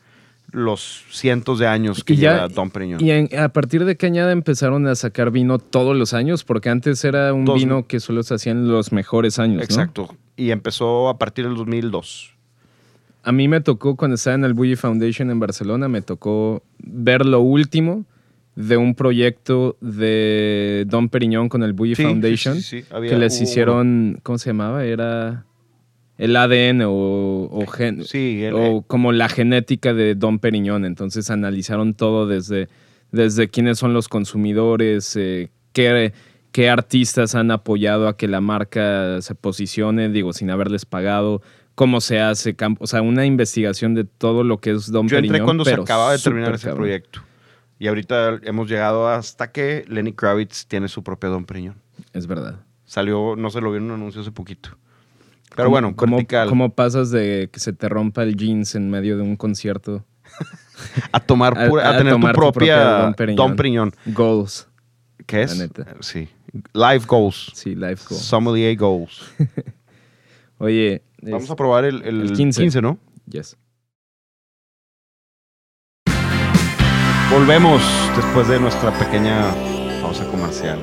los cientos de años que ya- lleva Dom Priñón. ¿Y en- a partir de qué añada empezaron a sacar vino todos los años? Porque antes era un Dos- vino que solo se hacían los mejores años, ¿no? Exacto. Y empezó a partir del 2002. A mí me tocó, cuando estaba en el Bully Foundation en Barcelona, me tocó ver lo último de un proyecto de Don Periñón con el Bully Sí, Foundation. sí, sí, sí. Había- que les hubo hicieron, ¿cómo se llamaba? Era el ADN o, o gen- el- o como la genética de Don Periñón. Entonces analizaron todo desde, desde quiénes son los consumidores, eh, qué, qué artistas han apoyado a que la marca se posicione, digo, sin haberles pagado, cómo se hace, o sea, una investigación de todo lo que es Don Yo entré Periñón. cuando se pero acaba de terminar ese cabrón. proyecto. Y ahorita hemos llegado hasta que Lenny Kravitz tiene su propio Don Periñón. Es verdad. Salió, no se lo vio en un anuncio hace poquito. Pero ¿Cómo- bueno, ¿cómo. ¿cómo pasas de que se te rompa el jeans en medio de un concierto? a tomar a- pura- a, a tener tu tomar tu propia, propia Don Don Periñón? Periñón. Goals. ¿Qué es? La neta. Sí. Live goals. Sí, life goal. Sommelier goals. Oye, Vamos es- a probar el, el el 15. ¿no? yes. Volvemos después de nuestra pequeña pausa comercial.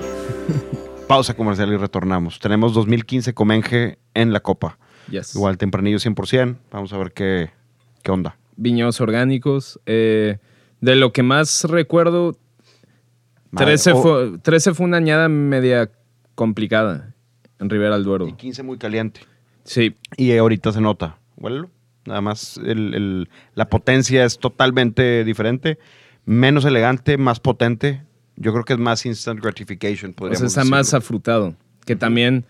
pausa comercial y retornamos. Tenemos 2015 Comenge en la copa. Yes. Igual tempranillo 100%. Vamos a ver qué, qué onda. Viñedos orgánicos. eh, de lo que más recuerdo, Madre, 13 o- fue, 13 fue una añada media complicada en Rivera del Duero. Y 15 muy caliente. Sí, Y ahorita se nota. Huélelo. Nada más el- el- la potencia es totalmente diferente. Menos elegante, más potente. Yo creo que es más instant gratification, o sea, está más afrutado. Que también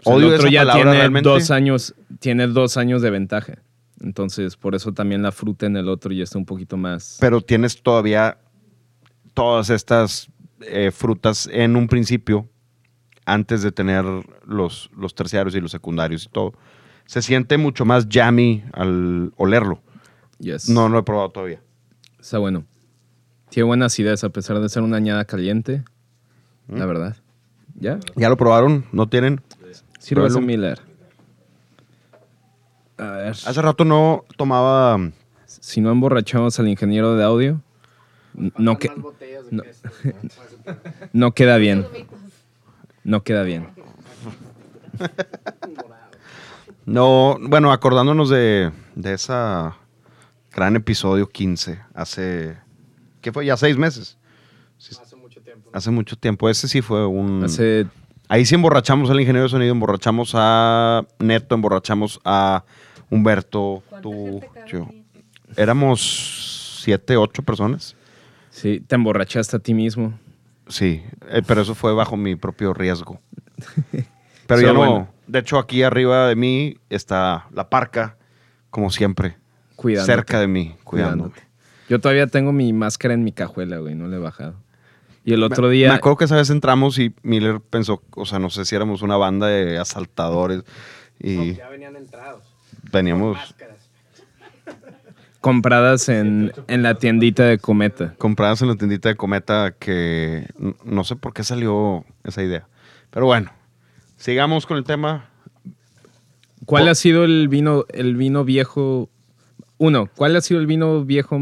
o sea, Odio el otro ya tiene realmente. dos años, tiene dos años de ventaja. Entonces, por eso también la fruta en el otro ya está un poquito más. Pero tienes todavía todas estas eh, frutas en un principio, antes de tener los, los terciarios y los secundarios y todo. Se siente mucho más jammy al olerlo. Yes. No, no lo he probado todavía. Está bueno. Tiene buena acidez a pesar de ser una añada caliente. Mm. La verdad. ¿Ya? ¿Ya lo probaron? ¿No tienen? Pruébalo. Miller. A ver. Hace rato no tomaba... Si no emborrachamos al ingeniero de audio, no, que, no. no queda bien. No queda bien. No, bueno, acordándonos de, de esa gran episodio 15, hace... ¿Qué fue? Ya seis meses. Hace mucho tiempo. Hace mucho tiempo. Ese sí fue un... Hace Ahí sí emborrachamos al ingeniero de sonido, emborrachamos a Neto, emborrachamos a Humberto, ¿Cuánta tú, yo. Éramos siete, ocho personas. Sí, te emborrachaste a ti mismo. Sí, eh, pero eso fue bajo mi propio riesgo. Pero So, ya no. bueno. De hecho, aquí arriba de mí está la parca, como siempre, Cuidándote. cerca de mí, cuidándome. Cuidándote. Yo todavía tengo mi máscara en mi cajuela, güey, no le he bajado. Y el otro día, Me acuerdo que esa vez entramos y Miller pensó, o sea, no sé si éramos una banda de asaltadores No, y ya venían entrados. veníamos Máscaras. compradas en, en la tiendita de Cometa. compradas en la tiendita de Cometa que no sé por qué salió esa idea. Pero bueno, sigamos con el tema. ¿Cuál ha sido el vino, el vino viejo? Uno, ¿cuál ha sido el vino viejo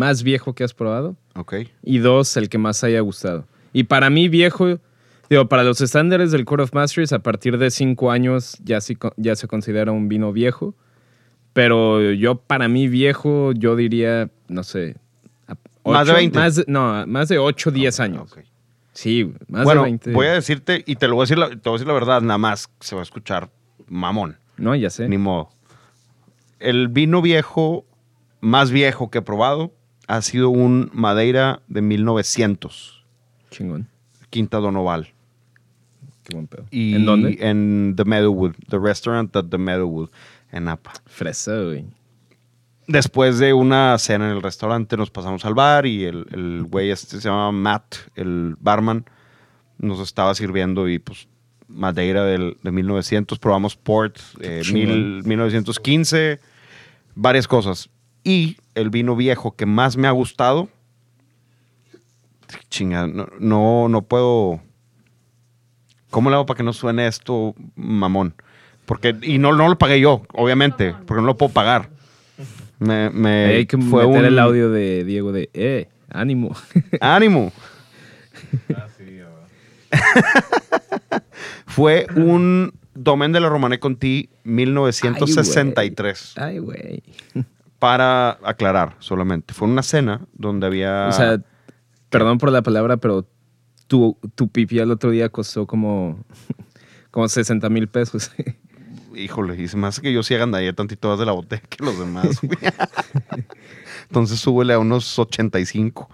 más viejo que has probado? Ok. Y dos, el que más haya gustado. Y para mí, viejo, digo, para los estándares del Court of Masters, a partir de cinco años ya, sí ya se considera un vino viejo. Pero yo, para mí, viejo, yo diría, no sé. Más de ocho- 20. Más no, más de 8, 10 años. Ok. Sí, más bueno, de 20. voy a decirte, y te lo voy a decir, la, te voy a decir la verdad, nada más se va a escuchar mamón, No, ya sé. ni modo. El vino viejo, más viejo que he probado, ha sido un Madeira de 1900, Chingón. Quinta Donoval. Qué buen pedo. Y ¿En dónde? En The Meadowwood, The Restaurant at The Meadowwood, en Napa. Fresa, güey. Después de una cena en el restaurante nos pasamos al bar y el, el güey este se llama Matt, el barman, nos estaba sirviendo y pues Madeira del, de 1900, probamos Port, eh, mil- 1915, varias cosas. Y el vino viejo que más me ha gustado, chinga, no, no, no puedo... ¿Cómo le hago para que no suene esto mamón? Porque, y no, no lo pagué yo, obviamente, porque no lo puedo pagar. Me, me- Hay que fue meter un- el audio de Diego de, eh, ánimo. ¡Ánimo! Fue un Domaine de la Romané Conti 1963. Ay, güey. Para aclarar solamente. Fue una cena donde había. O sea, perdón por la palabra, pero tu, tu pipí al otro día costó como, como 60 mil pesos. híjole, y se me hace que yo sí agandaría tantito más de la botella que los demás. Entonces súbele a unos 85.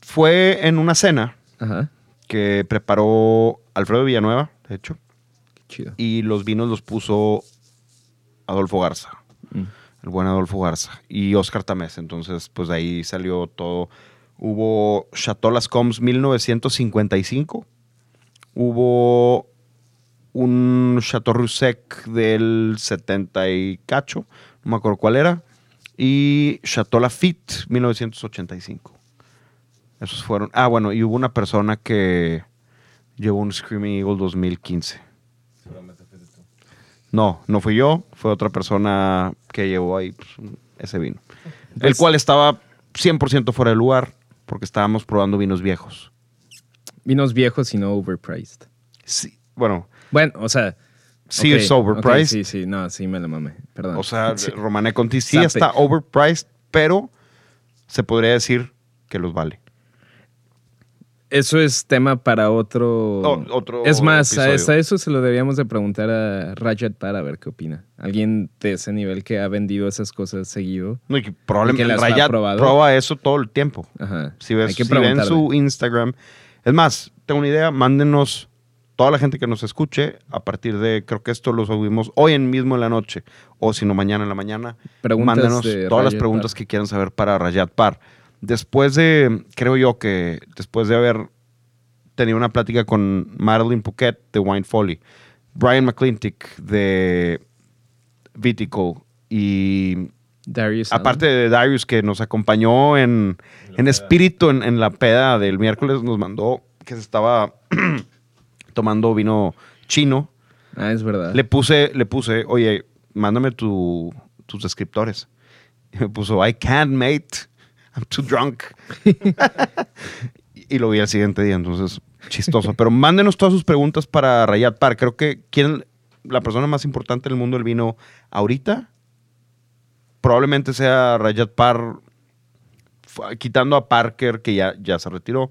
Fue en una cena Ajá. que preparó Alfredo Villanueva, de hecho, Qué chido. y los vinos los puso Adolfo Garza, Mm. El buen Adolfo Garza, y Oscar Tamés. Entonces, pues de ahí salió todo. Hubo Chateau Las Coms 1955, hubo un Chateau Roussec del 70 y cacho, no me acuerdo cuál era, y Chateau Lafitte 1985. Esos fueron. Ah, bueno, y hubo una persona que llevó un Screaming Eagle 2015. No, no fui yo, fue otra persona que llevó ahí pues, ese vino. el cual estaba 100% fuera de lugar porque estábamos probando vinos viejos. Vinos viejos y no overpriced. Sí, bueno, Bueno, o sea. sí es overpriced. sí, sí, no, sí me la mamé. Perdón. O sea, Sí. Romané Conti sí está overpriced, pero se podría decir que los vale. Eso es tema para otro. Es más, a, a eso se lo deberíamos de preguntar a Rajat para ver qué opina. Alguien de ese nivel que ha vendido esas cosas seguido. No, y que probablemente que probado. prueba eso todo el tiempo. Ajá. Si, ves, si ven su Instagram. Es más, tengo una idea, mándenos toda la gente que nos escuche a partir de, creo que esto lo subimos hoy en mismo en la noche, o si no mañana en la mañana. Preguntas mándenos de todas las preguntas Par. que quieran saber para Rayat Par. Después de, creo yo que después de haber tenido una plática con Madeline Pouquet de Wine Folly, Brian McClintic de Vitico y Darius Allen. Aparte de Darius que nos acompañó en, en espíritu en, en la peda del miércoles, nos mandó que se estaba tomando vino chino. Ah, es verdad. Le puse, le puse, oye, mándame tu- tus descriptores. Y me puso, I can't, mate. I'm too drunk. y, lo vi al siguiente día, entonces, chistoso. Pero mándenos todas sus preguntas para Rayat Par. Creo que quién la persona más importante en el mundo del vino ahorita probablemente sea Rayat Par, quitando a Parker, que ya, ya se retiró,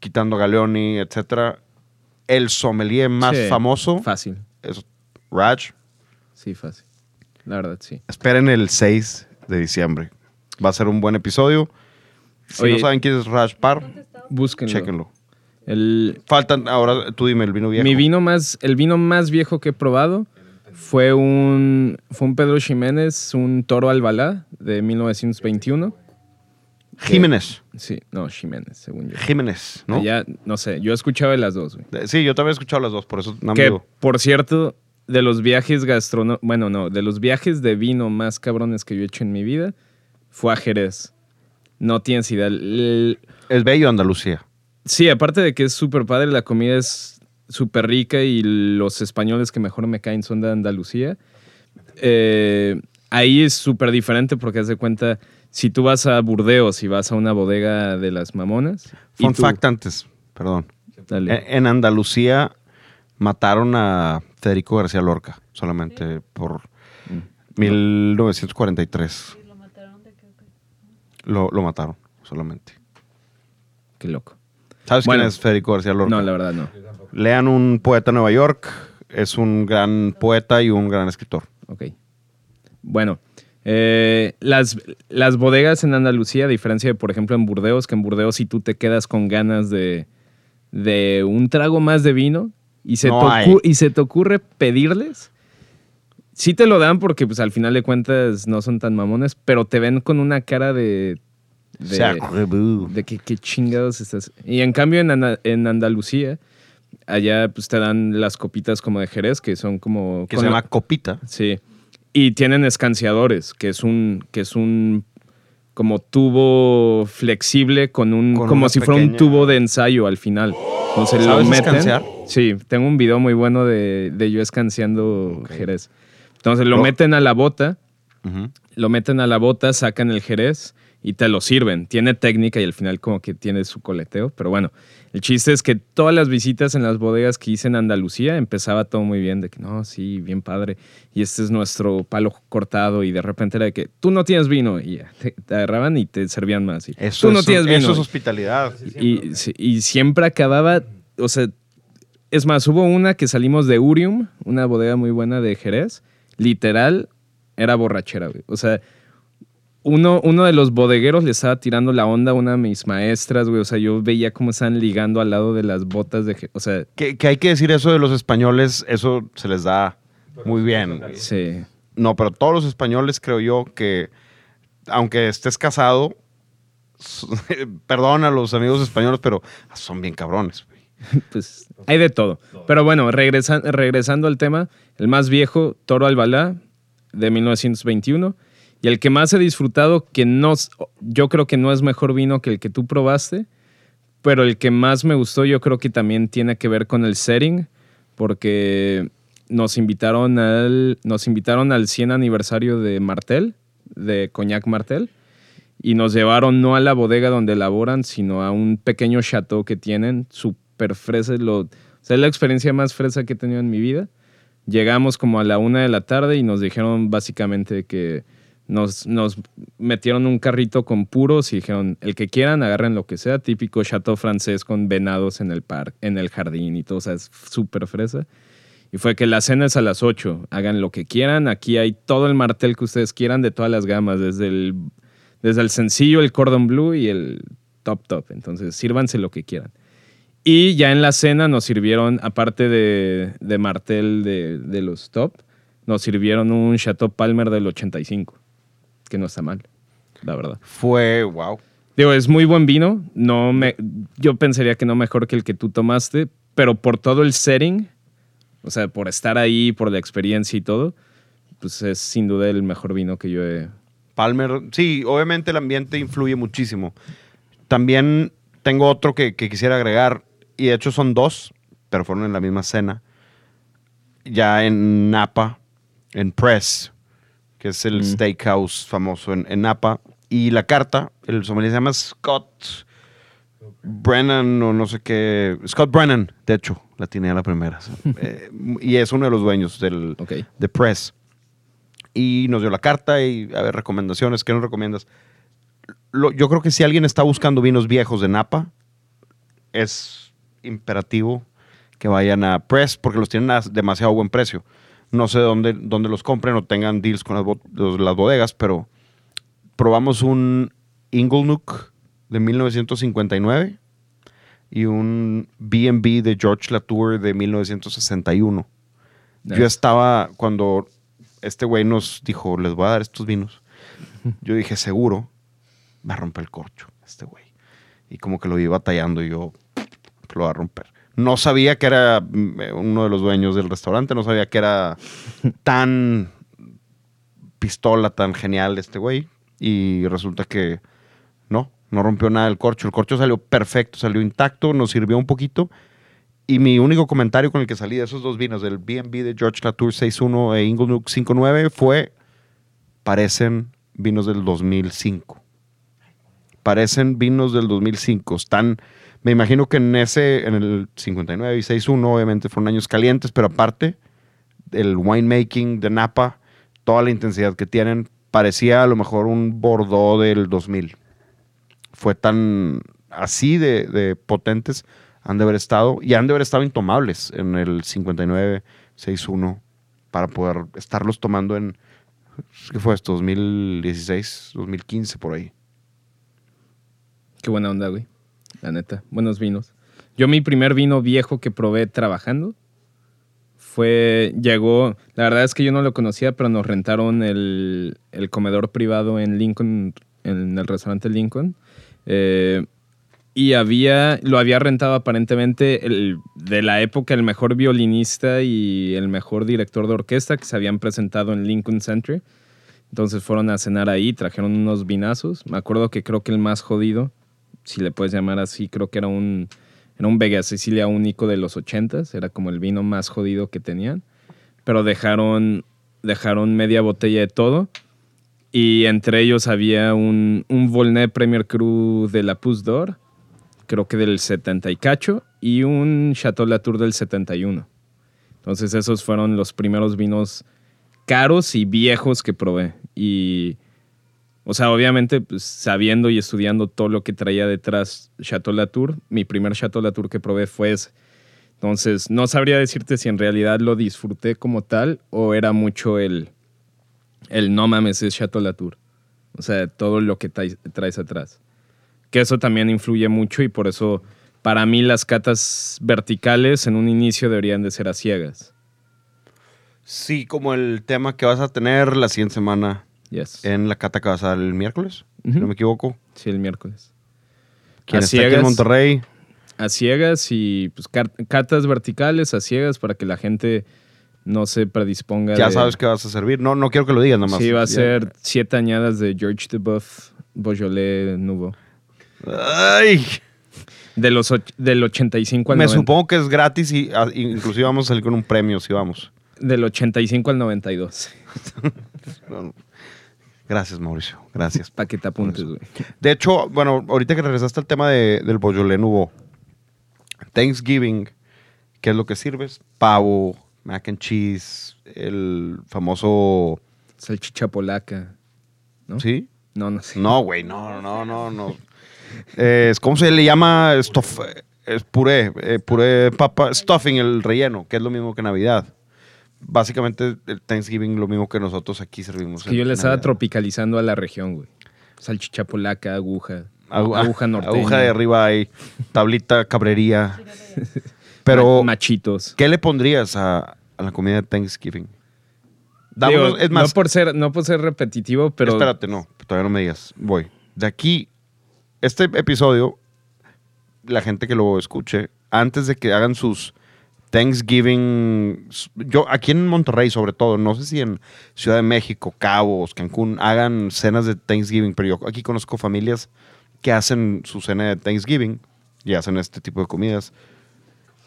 quitando a Galeoni, etcétera. El sommelier más Sí, famoso Fácil. es Raj. Sí, fácil. La verdad, sí. Esperen el 6 de diciembre. Va a ser un buen episodio. Si Oye. no saben quién es Raj Par, Búsquenlo. chéquenlo. El, Faltan, ahora tú dime el vino viejo. Mi vino más, el vino más viejo que he probado fue un, fue un Pedro Ximénez, un Toro Albalá de 1921. Jiménez. Sí, no, Ximénez, según yo. Jiménez, ¿no? Ya, no sé, yo he escuchado de las dos, güey. Sí, yo también he escuchado las dos, por eso no me Que, digo. por cierto, de los viajes gastronómicos, bueno, no, de los viajes de vino más cabrones que yo he hecho en mi vida, fue a Jerez. No tienes idea. El- Es bello Andalucía. Sí, aparte de que es súper padre, la comida es súper rica y los españoles que mejor me caen son de Andalucía. Eh, ahí es súper diferente porque haz de cuenta, si tú vas a Burdeos y vas a una bodega de las mamonas. Fun tú- fact antes, perdón. Dale. En, Andalucía mataron a Federico García Lorca solamente por Mm. 1943. ¿Lo mataron de qué? o qué? Lo, lo mataron solamente. Qué loco. ¿Sabes Bueno. quién es Federico García Lorca? No, la verdad no. Lean un poeta de Nueva York. Es un gran poeta y un gran escritor. Ok. Bueno, eh, las, las bodegas en Andalucía, a diferencia de, por ejemplo, en Burdeos, que en Burdeos si tú te quedas con ganas de, de un trago más de vino y se, No te, y se te ocurre pedirles, sí te lo dan porque pues al final de cuentas no son tan mamones, pero te ven con una cara de... de Sacre bleu. de que chingados estás. Y en cambio en, Ana- en Andalucía, allá pues te dan las copitas como de Jerez, que son como... que se la- llama Copita. Sí. Y tienen escanciadores, que es un, que es un como tubo flexible con un, Con como si fuera un tubo de ensayo al final. Entonces lo ¿Sabes meten. escanciar? Sí, tengo un video muy bueno de, de yo escanciando Ok. Jerez. Entonces lo Lo- meten a la bota, lo meten a la bota, sacan el Jerez y te lo sirven. Tiene técnica y al final como que tiene su coleteo, pero bueno, el chiste es que todas las visitas en las bodegas que hice en Andalucía empezaba todo muy bien, de que no, sí, bien padre, y este es nuestro palo cortado y de repente era de que tú no tienes vino y te, te agarraban y te servían más. y, Eso, tú no es, tienes vino. eso es hospitalidad. y, sí, y siempre acababa, o sea, Es más, hubo una que salimos de Urium, una bodega muy buena de Jerez. Literal, era borrachera, güey. O sea, uno, uno de los bodegueros le estaba tirando la onda a una de mis maestras, güey. O sea, yo veía cómo estaban ligando al lado de las botas de... O sea, Que, que hay que decir eso de los españoles, eso se les da muy bien. sí. No, pero todos los españoles creo yo que, aunque estés casado, perdón a los amigos españoles, pero son bien cabrones. pues hay de todo. Pero bueno, regresa- regresando al tema, el más viejo, Toro Albalá, de 1921, y el que más he disfrutado, que no, yo creo que no es mejor vino que el que tú probaste, pero el que más me gustó yo creo que también tiene que ver con el setting, porque nos invitaron al, nos invitaron al 100 aniversario de Martel, de Coñac Martel, y nos llevaron no a la bodega donde elaboran, sino a un pequeño chateau que tienen, súper fresa. Lo, es la experiencia más fresa que he tenido en mi vida. Llegamos como a la una de la tarde y nos dijeron básicamente que nos, metieron un carrito con puros y dijeron, el que quieran, agarren lo que sea, típico chateau francés con venados en el parque, en el jardín y todo, o sea, es súper fresa. Y fue que la cena es a las 8, hagan lo que quieran, aquí hay todo el martel que ustedes quieran de todas las gamas, desde el, desde el sencillo, el cordon blue y el top top, entonces sírvanse lo que quieran. Y ya en la cena nos sirvieron, aparte de, de martel de, de los top, nos sirvieron un Chateau Palmer del 85, que no está mal, la verdad. Fue, wow. Digo, es muy buen vino. No me, yo pensaría que no mejor que el que tú tomaste, pero por todo el setting, o sea, por estar ahí, por la experiencia y todo, pues es sin duda el mejor vino que yo he. Palmer, sí, obviamente el ambiente influye muchísimo. También tengo otro que, que quisiera agregar, y de hecho son dos, pero fueron en la misma cena. Ya en Napa, en Press, que es el Mm. steakhouse famoso en, en Napa. Y la carta, el sommelier se llama Scott Brennan o no sé qué. Scott Brennan, de hecho, la tiene a la primera. Eh, y es uno de los dueños del, Ok. de Press. Y nos dio la carta y, a ver, recomendaciones. ¿Qué nos recomiendas? Lo- yo creo que si alguien está buscando vinos viejos de Napa, es imperativo que vayan a Press porque los tienen a demasiado buen precio. No sé dónde, dónde los compren o tengan deals con las, bodegas, pero probamos un Inglenook de 1959 y un B&B de George Latour de 1961. Yo estaba, cuando este güey nos dijo, les voy a dar estos vinos, yo dije, seguro, va a romper el corcho este güey. Y como que lo iba batallando y yo, lo va a romper. No sabía que era mm, uno de los dueños del restaurante, no sabía que era tan pistola, tan genial este güey. Y resulta que no, no rompió nada el corcho. El corcho salió perfecto, salió intacto, nos sirvió un poquito. Y mi único comentario con el que salí de esos dos vinos, del B&B de George Latour 6.1 e Inglenook 5.9, fue, parecen vinos del 2005. Parecen vinos del 2005. Están, me imagino que en ese, en el 59 y 6.1, obviamente fueron años calientes, pero aparte, el winemaking de Napa, toda la intensidad que tienen, parecía a lo mejor un Bordeaux del 2000. Fue tan así de, potentes, han de haber estado, y han de haber estado intomables en el 59, 6.1, para poder estarlos tomando en, ¿qué fue esto? 2016, 2015, por ahí. Qué buena onda, güey. La neta. Buenos vinos. Yo mi primer vino viejo que probé trabajando fue, llegó, la verdad es que yo no lo conocía, pero nos rentaron el, el comedor privado en Lincoln, en el restaurante Lincoln. Eh, y había, lo había rentado aparentemente el, de la época el mejor violinista y el mejor director de orquesta que se habían presentado en Lincoln Center. Entonces fueron a cenar ahí, trajeron unos vinazos. Me acuerdo que creo que el más jodido, si le puedes llamar así, creo que era un, era un Vega Sicilia único de los ochentas. Era como el vino más jodido que tenían. Pero dejaron, dejaron media botella de todo. Y entre ellos había un, un Volnay Premier Cru de la Pouce d'Or, creo que del 70 y cacho, y un Chateau Latour del 71. Entonces esos fueron los primeros vinos caros y viejos que probé. Y, o sea, obviamente pues, sabiendo y estudiando todo lo que traía detrás Chateau Latour, mi primer Chateau Latour que probé fue ese. Entonces, no sabría decirte si en realidad lo disfruté como tal o era mucho el, el no mames, es Chateau Latour. O sea, todo lo que traes, atrás. Que eso también influye mucho y por eso, para mí, las catas verticales en un inicio deberían de ser a ciegas. Sí, como el tema que vas a tener la siguiente semana Yes. en la cata que vas a dar el miércoles, si Ujú. no me equivoco. Sí, el miércoles. Quien A está aquí en ciegas. Monterrey, a ciegas y pues catas verticales a ciegas para que la gente no se predisponga. ya de- sabes que vas a servir. No, no quiero que lo digas nomás. Sí, va a Ya. ser siete añadas de George Dubuff, Beaujolais Nouveau. Ay, De los del 85 al me 90. supongo que es gratis y inclusive vamos a salir con un premio si vamos. Del 85 al 92. No, no. Gracias, Mauricio. Gracias. Para que te apuntes, güey. De hecho, bueno, ahorita que regresaste al tema de- del Beaujolais Nouveau, Thanksgiving, ¿qué es lo que sirves? Pavo, mac and cheese, el famoso... Salchicha polaca. ¿No? ¿Sí? No, no sé. No, güey, no, no, no, no. Eh, es ¿Cómo se le llama? Stuff, es puré, eh, puré papa, stuffing, el relleno, que es lo mismo que Navidad. Básicamente, el Thanksgiving lo mismo que nosotros aquí servimos. que yo le estaba tropicalizando a la región, güey. Salchicha polaca, aguja. Agu- aguja norteña. Aguja de arriba hay tablita, cabrería. Pero, Ma- machitos. ¿qué le pondrías a, a la comida de Thanksgiving? Digo, es más, no, por ser, no por ser repetitivo, pero espérate, no, todavía no me digas. Voy. De aquí, este episodio, la gente que lo escuche, antes de que hagan sus Thanksgiving, yo aquí en Monterrey sobre todo, no sé si en Ciudad de México, Cabos, Cancún, hagan cenas de Thanksgiving, pero yo aquí conozco familias que hacen su cena de Thanksgiving y hacen este tipo de comidas,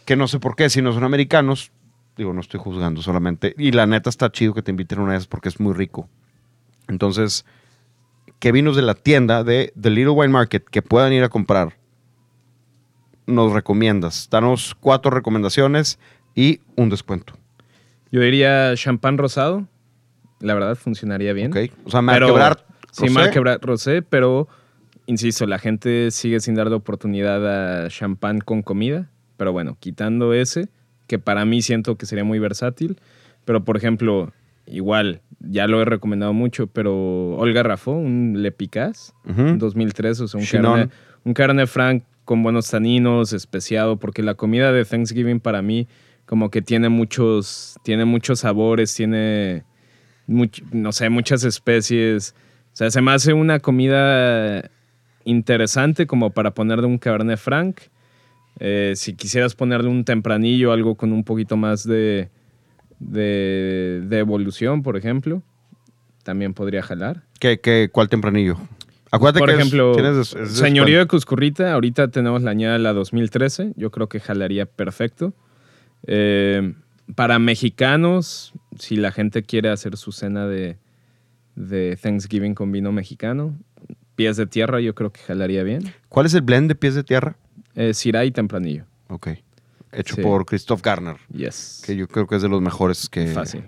que no sé por qué, si no son americanos, digo, no estoy juzgando solamente, y la neta está chido que te inviten una esas porque es muy rico. Entonces, que vinos de la tienda de The Little Wine Market que puedan ir a comprar, nos recomiendas? Danos cuatro recomendaciones y un descuento. yo diría champán rosado. La verdad funcionaría bien. ¿Ok? O sea, Pero- quebrar. Sí, rosé. a quebrar rosé, pero insisto, la gente sigue sin darle oportunidad a champán con comida. Pero bueno, quitando ese, que para mí siento que sería muy versátil. Pero por ejemplo, igual, ya lo he recomendado mucho, pero Olga Rafó, un Le Picaz, Ujú. 2003, o sea, un Chinon. carne, un carne franc con buenos taninos, especiado, porque la comida de Thanksgiving para mí como que tiene muchos, tiene muchos sabores, tiene, no sé, muchas especies. O sea, se me hace una comida interesante como para ponerle un Cabernet Franc. Eh, si quisieras ponerle un tempranillo, algo con un poquito más de, de, de evolución, por ejemplo, también podría jalar. ¿Qué, qué, ¿Cuál tempranillo? Acuérdate Por que ejemplo, es Señorío de. Cuscurrita, ahorita tenemos la añada la 2013, yo creo que jalaría perfecto. Eh, para mexicanos, si la gente quiere hacer su cena de, de Thanksgiving con vino mexicano, pies de tierra yo creo que jalaría bien. ¿Cuál es el blend de pies de tierra? Eh, Syrah y tempranillo. Ok. Hecho Sí. por Christoph Garner, Yes. que yo creo que es de los mejores que... Fácil.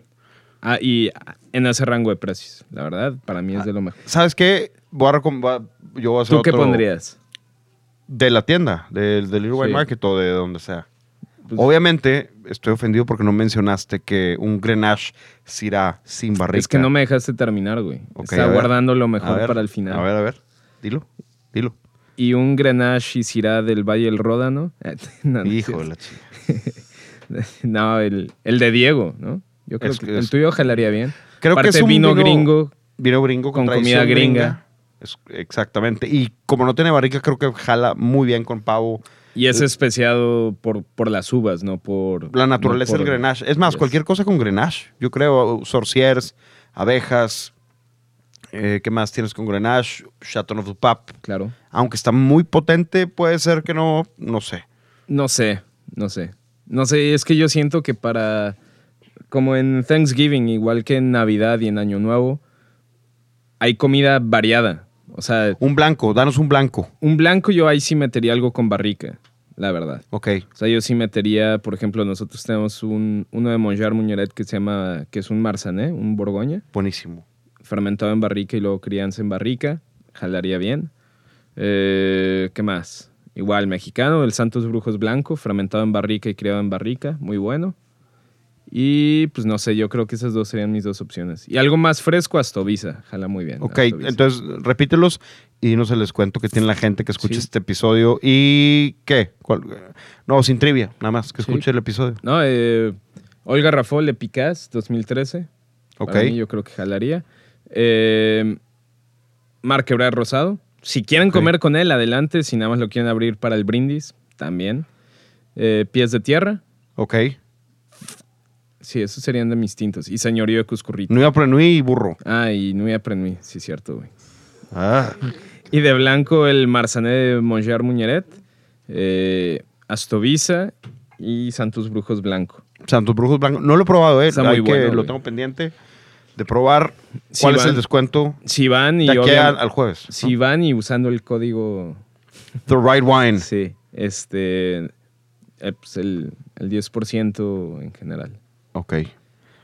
Ah, y en ese rango de precios, la verdad, para mí es de lo mejor. ¿Sabes qué? Voy a yo voy a hacer ¿Tú qué otro- pondrías? De la tienda, del del Sí. Market o de donde sea. Pues- Obviamente, estoy ofendido porque no mencionaste que un Grenache Syrah sin barrica. Es que no me dejaste terminar, güey. Ok, Está ver. guardando lo mejor ver, para el final. A ver, a ver. Dilo, dilo. y un Grenache y Syrah del Valle del Ródano. no, no, Hijo de la chica. No, el, el de Diego, ¿no? Yo creo Es- que es- el tuyo jalaría bien. Creo que Aparte, es un vino, vino- gringo. Vino gringo con, comida gringa. Es- exactamente. Y como no tiene barrica, creo que jala muy bien con pavo. Y es especiado por, por las uvas, no por... La naturaleza no por- del Grenache. Es más, Yes. cualquier cosa con Grenache. Yo creo, sorciers, abejas. eh, ¿Qué más tienes con Grenache? Chateau du Pape. Claro. Aunque está muy potente, puede ser que no, no sé. No sé, no sé. No sé, es que yo siento que para... Como en Thanksgiving, igual que en Navidad y en Año Nuevo, hay comida variada. O sea, Un blanco, danos un blanco. un blanco yo ahí sí metería algo con barrica, la verdad. Ok. O sea, yo sí metería, por ejemplo, nosotros tenemos un, uno de Monjar Muñeret que se llama, que es un Marsané, un Borgoña, Buenísimo. fermentado en barrica y luego crianza en barrica, jalaría bien. Eh, ¿Qué más? Igual, mexicano, el Santos Brujos Blanco, fermentado en barrica y criado en barrica, muy bueno. Y pues no sé, yo creo que esas dos serían mis dos opciones. Y algo más fresco, Astovisa, jala muy bien. Ok, Astovisa. entonces repítelos y no se les cuento que tiene la gente que escucha Sí. este episodio. ¿Y qué? ¿Cuál? No, sin trivia, nada más, que Sí. escuche el episodio. No, eh, Olga Rafol, Epicaz, 2013. Ok. Para mí yo creo que jalaría. Eh, Marc Rosado. Si quieren comer con él, adelante. Si nada más lo quieren abrir para el brindis, también. Eh, Pies de Tierra. Ok. Sí, esos serían de mis tintos. Y Señorío de Cuscurrito. Nui Aprenui y burro. Ah, y Nui Aprendí. Sí, cierto, güey. Ah, Y de blanco, el Marsané de Mongear Muñeret. Eh, Astovisa y Santos Brujos Blanco. Santos Brujos Blancos. No lo he probado, ¿eh? Está Hay muy que, bueno, lo tengo pendiente de probar. ¿Cuál es el descuento? Si van y De aquí al, al jueves. si van y usando el código The Right Wine. Sí, este, eh, pues el, el 10% en general. Ok.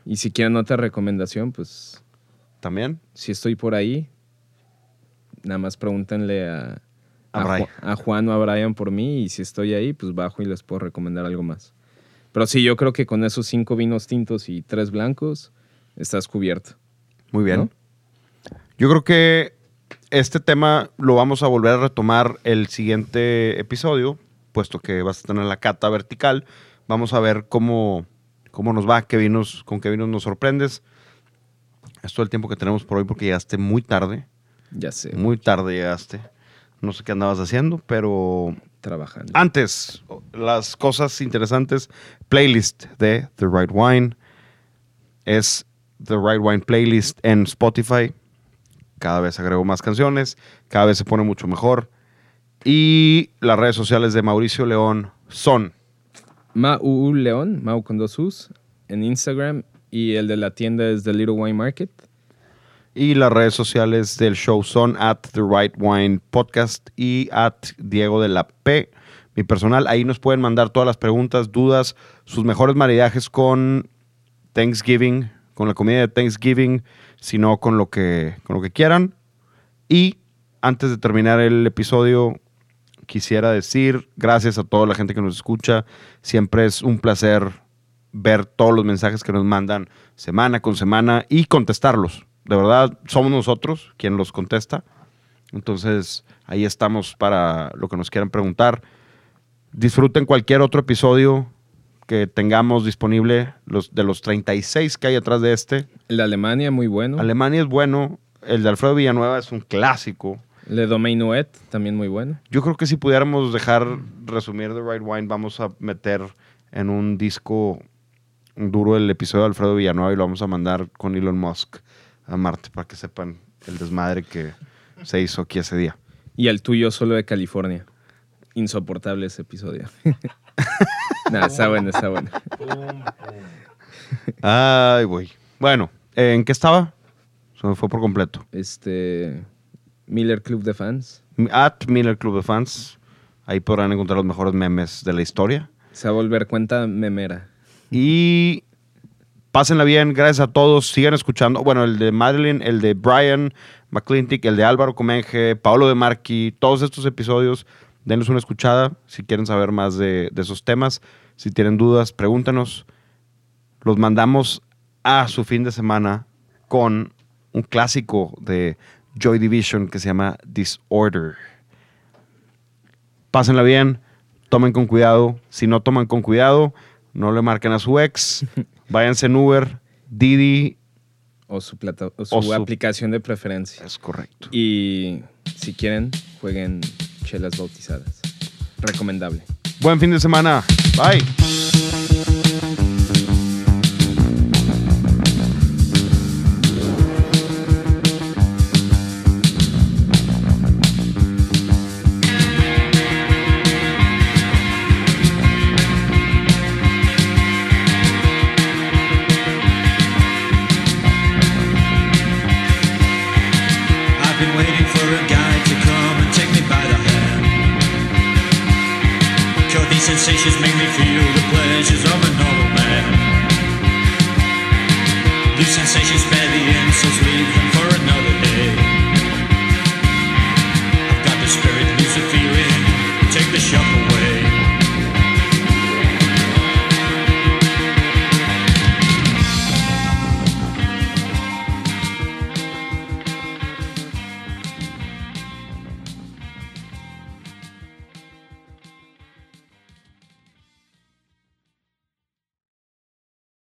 Y si quieren otra recomendación, pues ¿También? si estoy por ahí, nada más pregúntenle a, A a, Brian. Ju- a Juan o a Brian por mí y si estoy ahí, pues bajo y les puedo recomendar algo más. Pero sí, yo creo que con esos cinco vinos tintos y tres blancos, estás cubierto. Muy bien. ¿No? Yo creo que este tema lo vamos a volver a retomar el siguiente episodio, puesto que vas a tener la cata vertical. Vamos a ver cómo, cómo nos va, qué vinos, con qué vinos nos sorprendes. Es todo el tiempo que tenemos por hoy porque llegaste muy tarde. Ya sé, Muy tarde llegaste. No sé qué andabas haciendo, pero trabajando. antes, las cosas interesantes. Playlist de The Right Wine. Es The Right Wine Playlist en Spotify. Cada vez agrego más canciones. Cada vez se pone mucho mejor. Y las redes sociales de Mauricio León son. Mau León, Mau con dos U's, en Instagram. Y el de la tienda es The Little Wine Market. Y las redes sociales del show son at The Right Wine Podcast y at Diego de la P, mi personal. Ahí nos pueden mandar todas las preguntas, dudas, sus mejores maridajes con Thanksgiving, con la comida de Thanksgiving, sino con lo que, con lo que quieran. Y antes de terminar el episodio, quisiera decir gracias a toda la gente que nos escucha. Siempre es un placer ver todos los mensajes que nos mandan semana con semana y contestarlos. De verdad, somos nosotros quien los contesta. Entonces, ahí estamos para lo que nos quieran preguntar. Disfruten cualquier otro episodio que tengamos disponible, los, de los 36 que hay atrás de este. El de Alemania, muy bueno. Alemania es bueno, el de Alfredo Villanueva es un clásico. El de Domain Nuet, también muy bueno. Yo creo que si pudiéramos dejar resumir The Right Wine, vamos a meter en un disco duro el episodio de Alfredo Villanueva y lo vamos a mandar con Elon Musk a Marte para que sepan el desmadre que se hizo aquí ese día. Y el tuyo solo de California. Insoportable ese episodio. Nada, está bueno, está bueno. Ay, güey. Bueno, ¿en qué estaba? Se me fue por completo. Este. Miller Club de Fans. At Miller Club de Fans. Ahí podrán encontrar los mejores memes de la historia. Se va a volver cuenta memera. Y pásenla bien, gracias a todos. Sigan escuchando. Bueno, el de Madeline, el de Brian McClintic, el de Álvaro Comenge, Pablo de Marqui, todos estos episodios. Denos una escuchada si quieren saber más de, de esos temas. Si tienen dudas, pregúntenos. Los mandamos a su fin de semana con un clásico de Joy Division que se llama Disorder. Pásenla bien, tomen con cuidado. Si no toman con cuidado, no le marquen a su ex. Váyanse en Uber, Didi. O su, plata, o su O su- aplicación de preferencia. Es correcto. Y si quieren, jueguen chelas bautizadas. Recomendable. Buen fin de semana. Bye.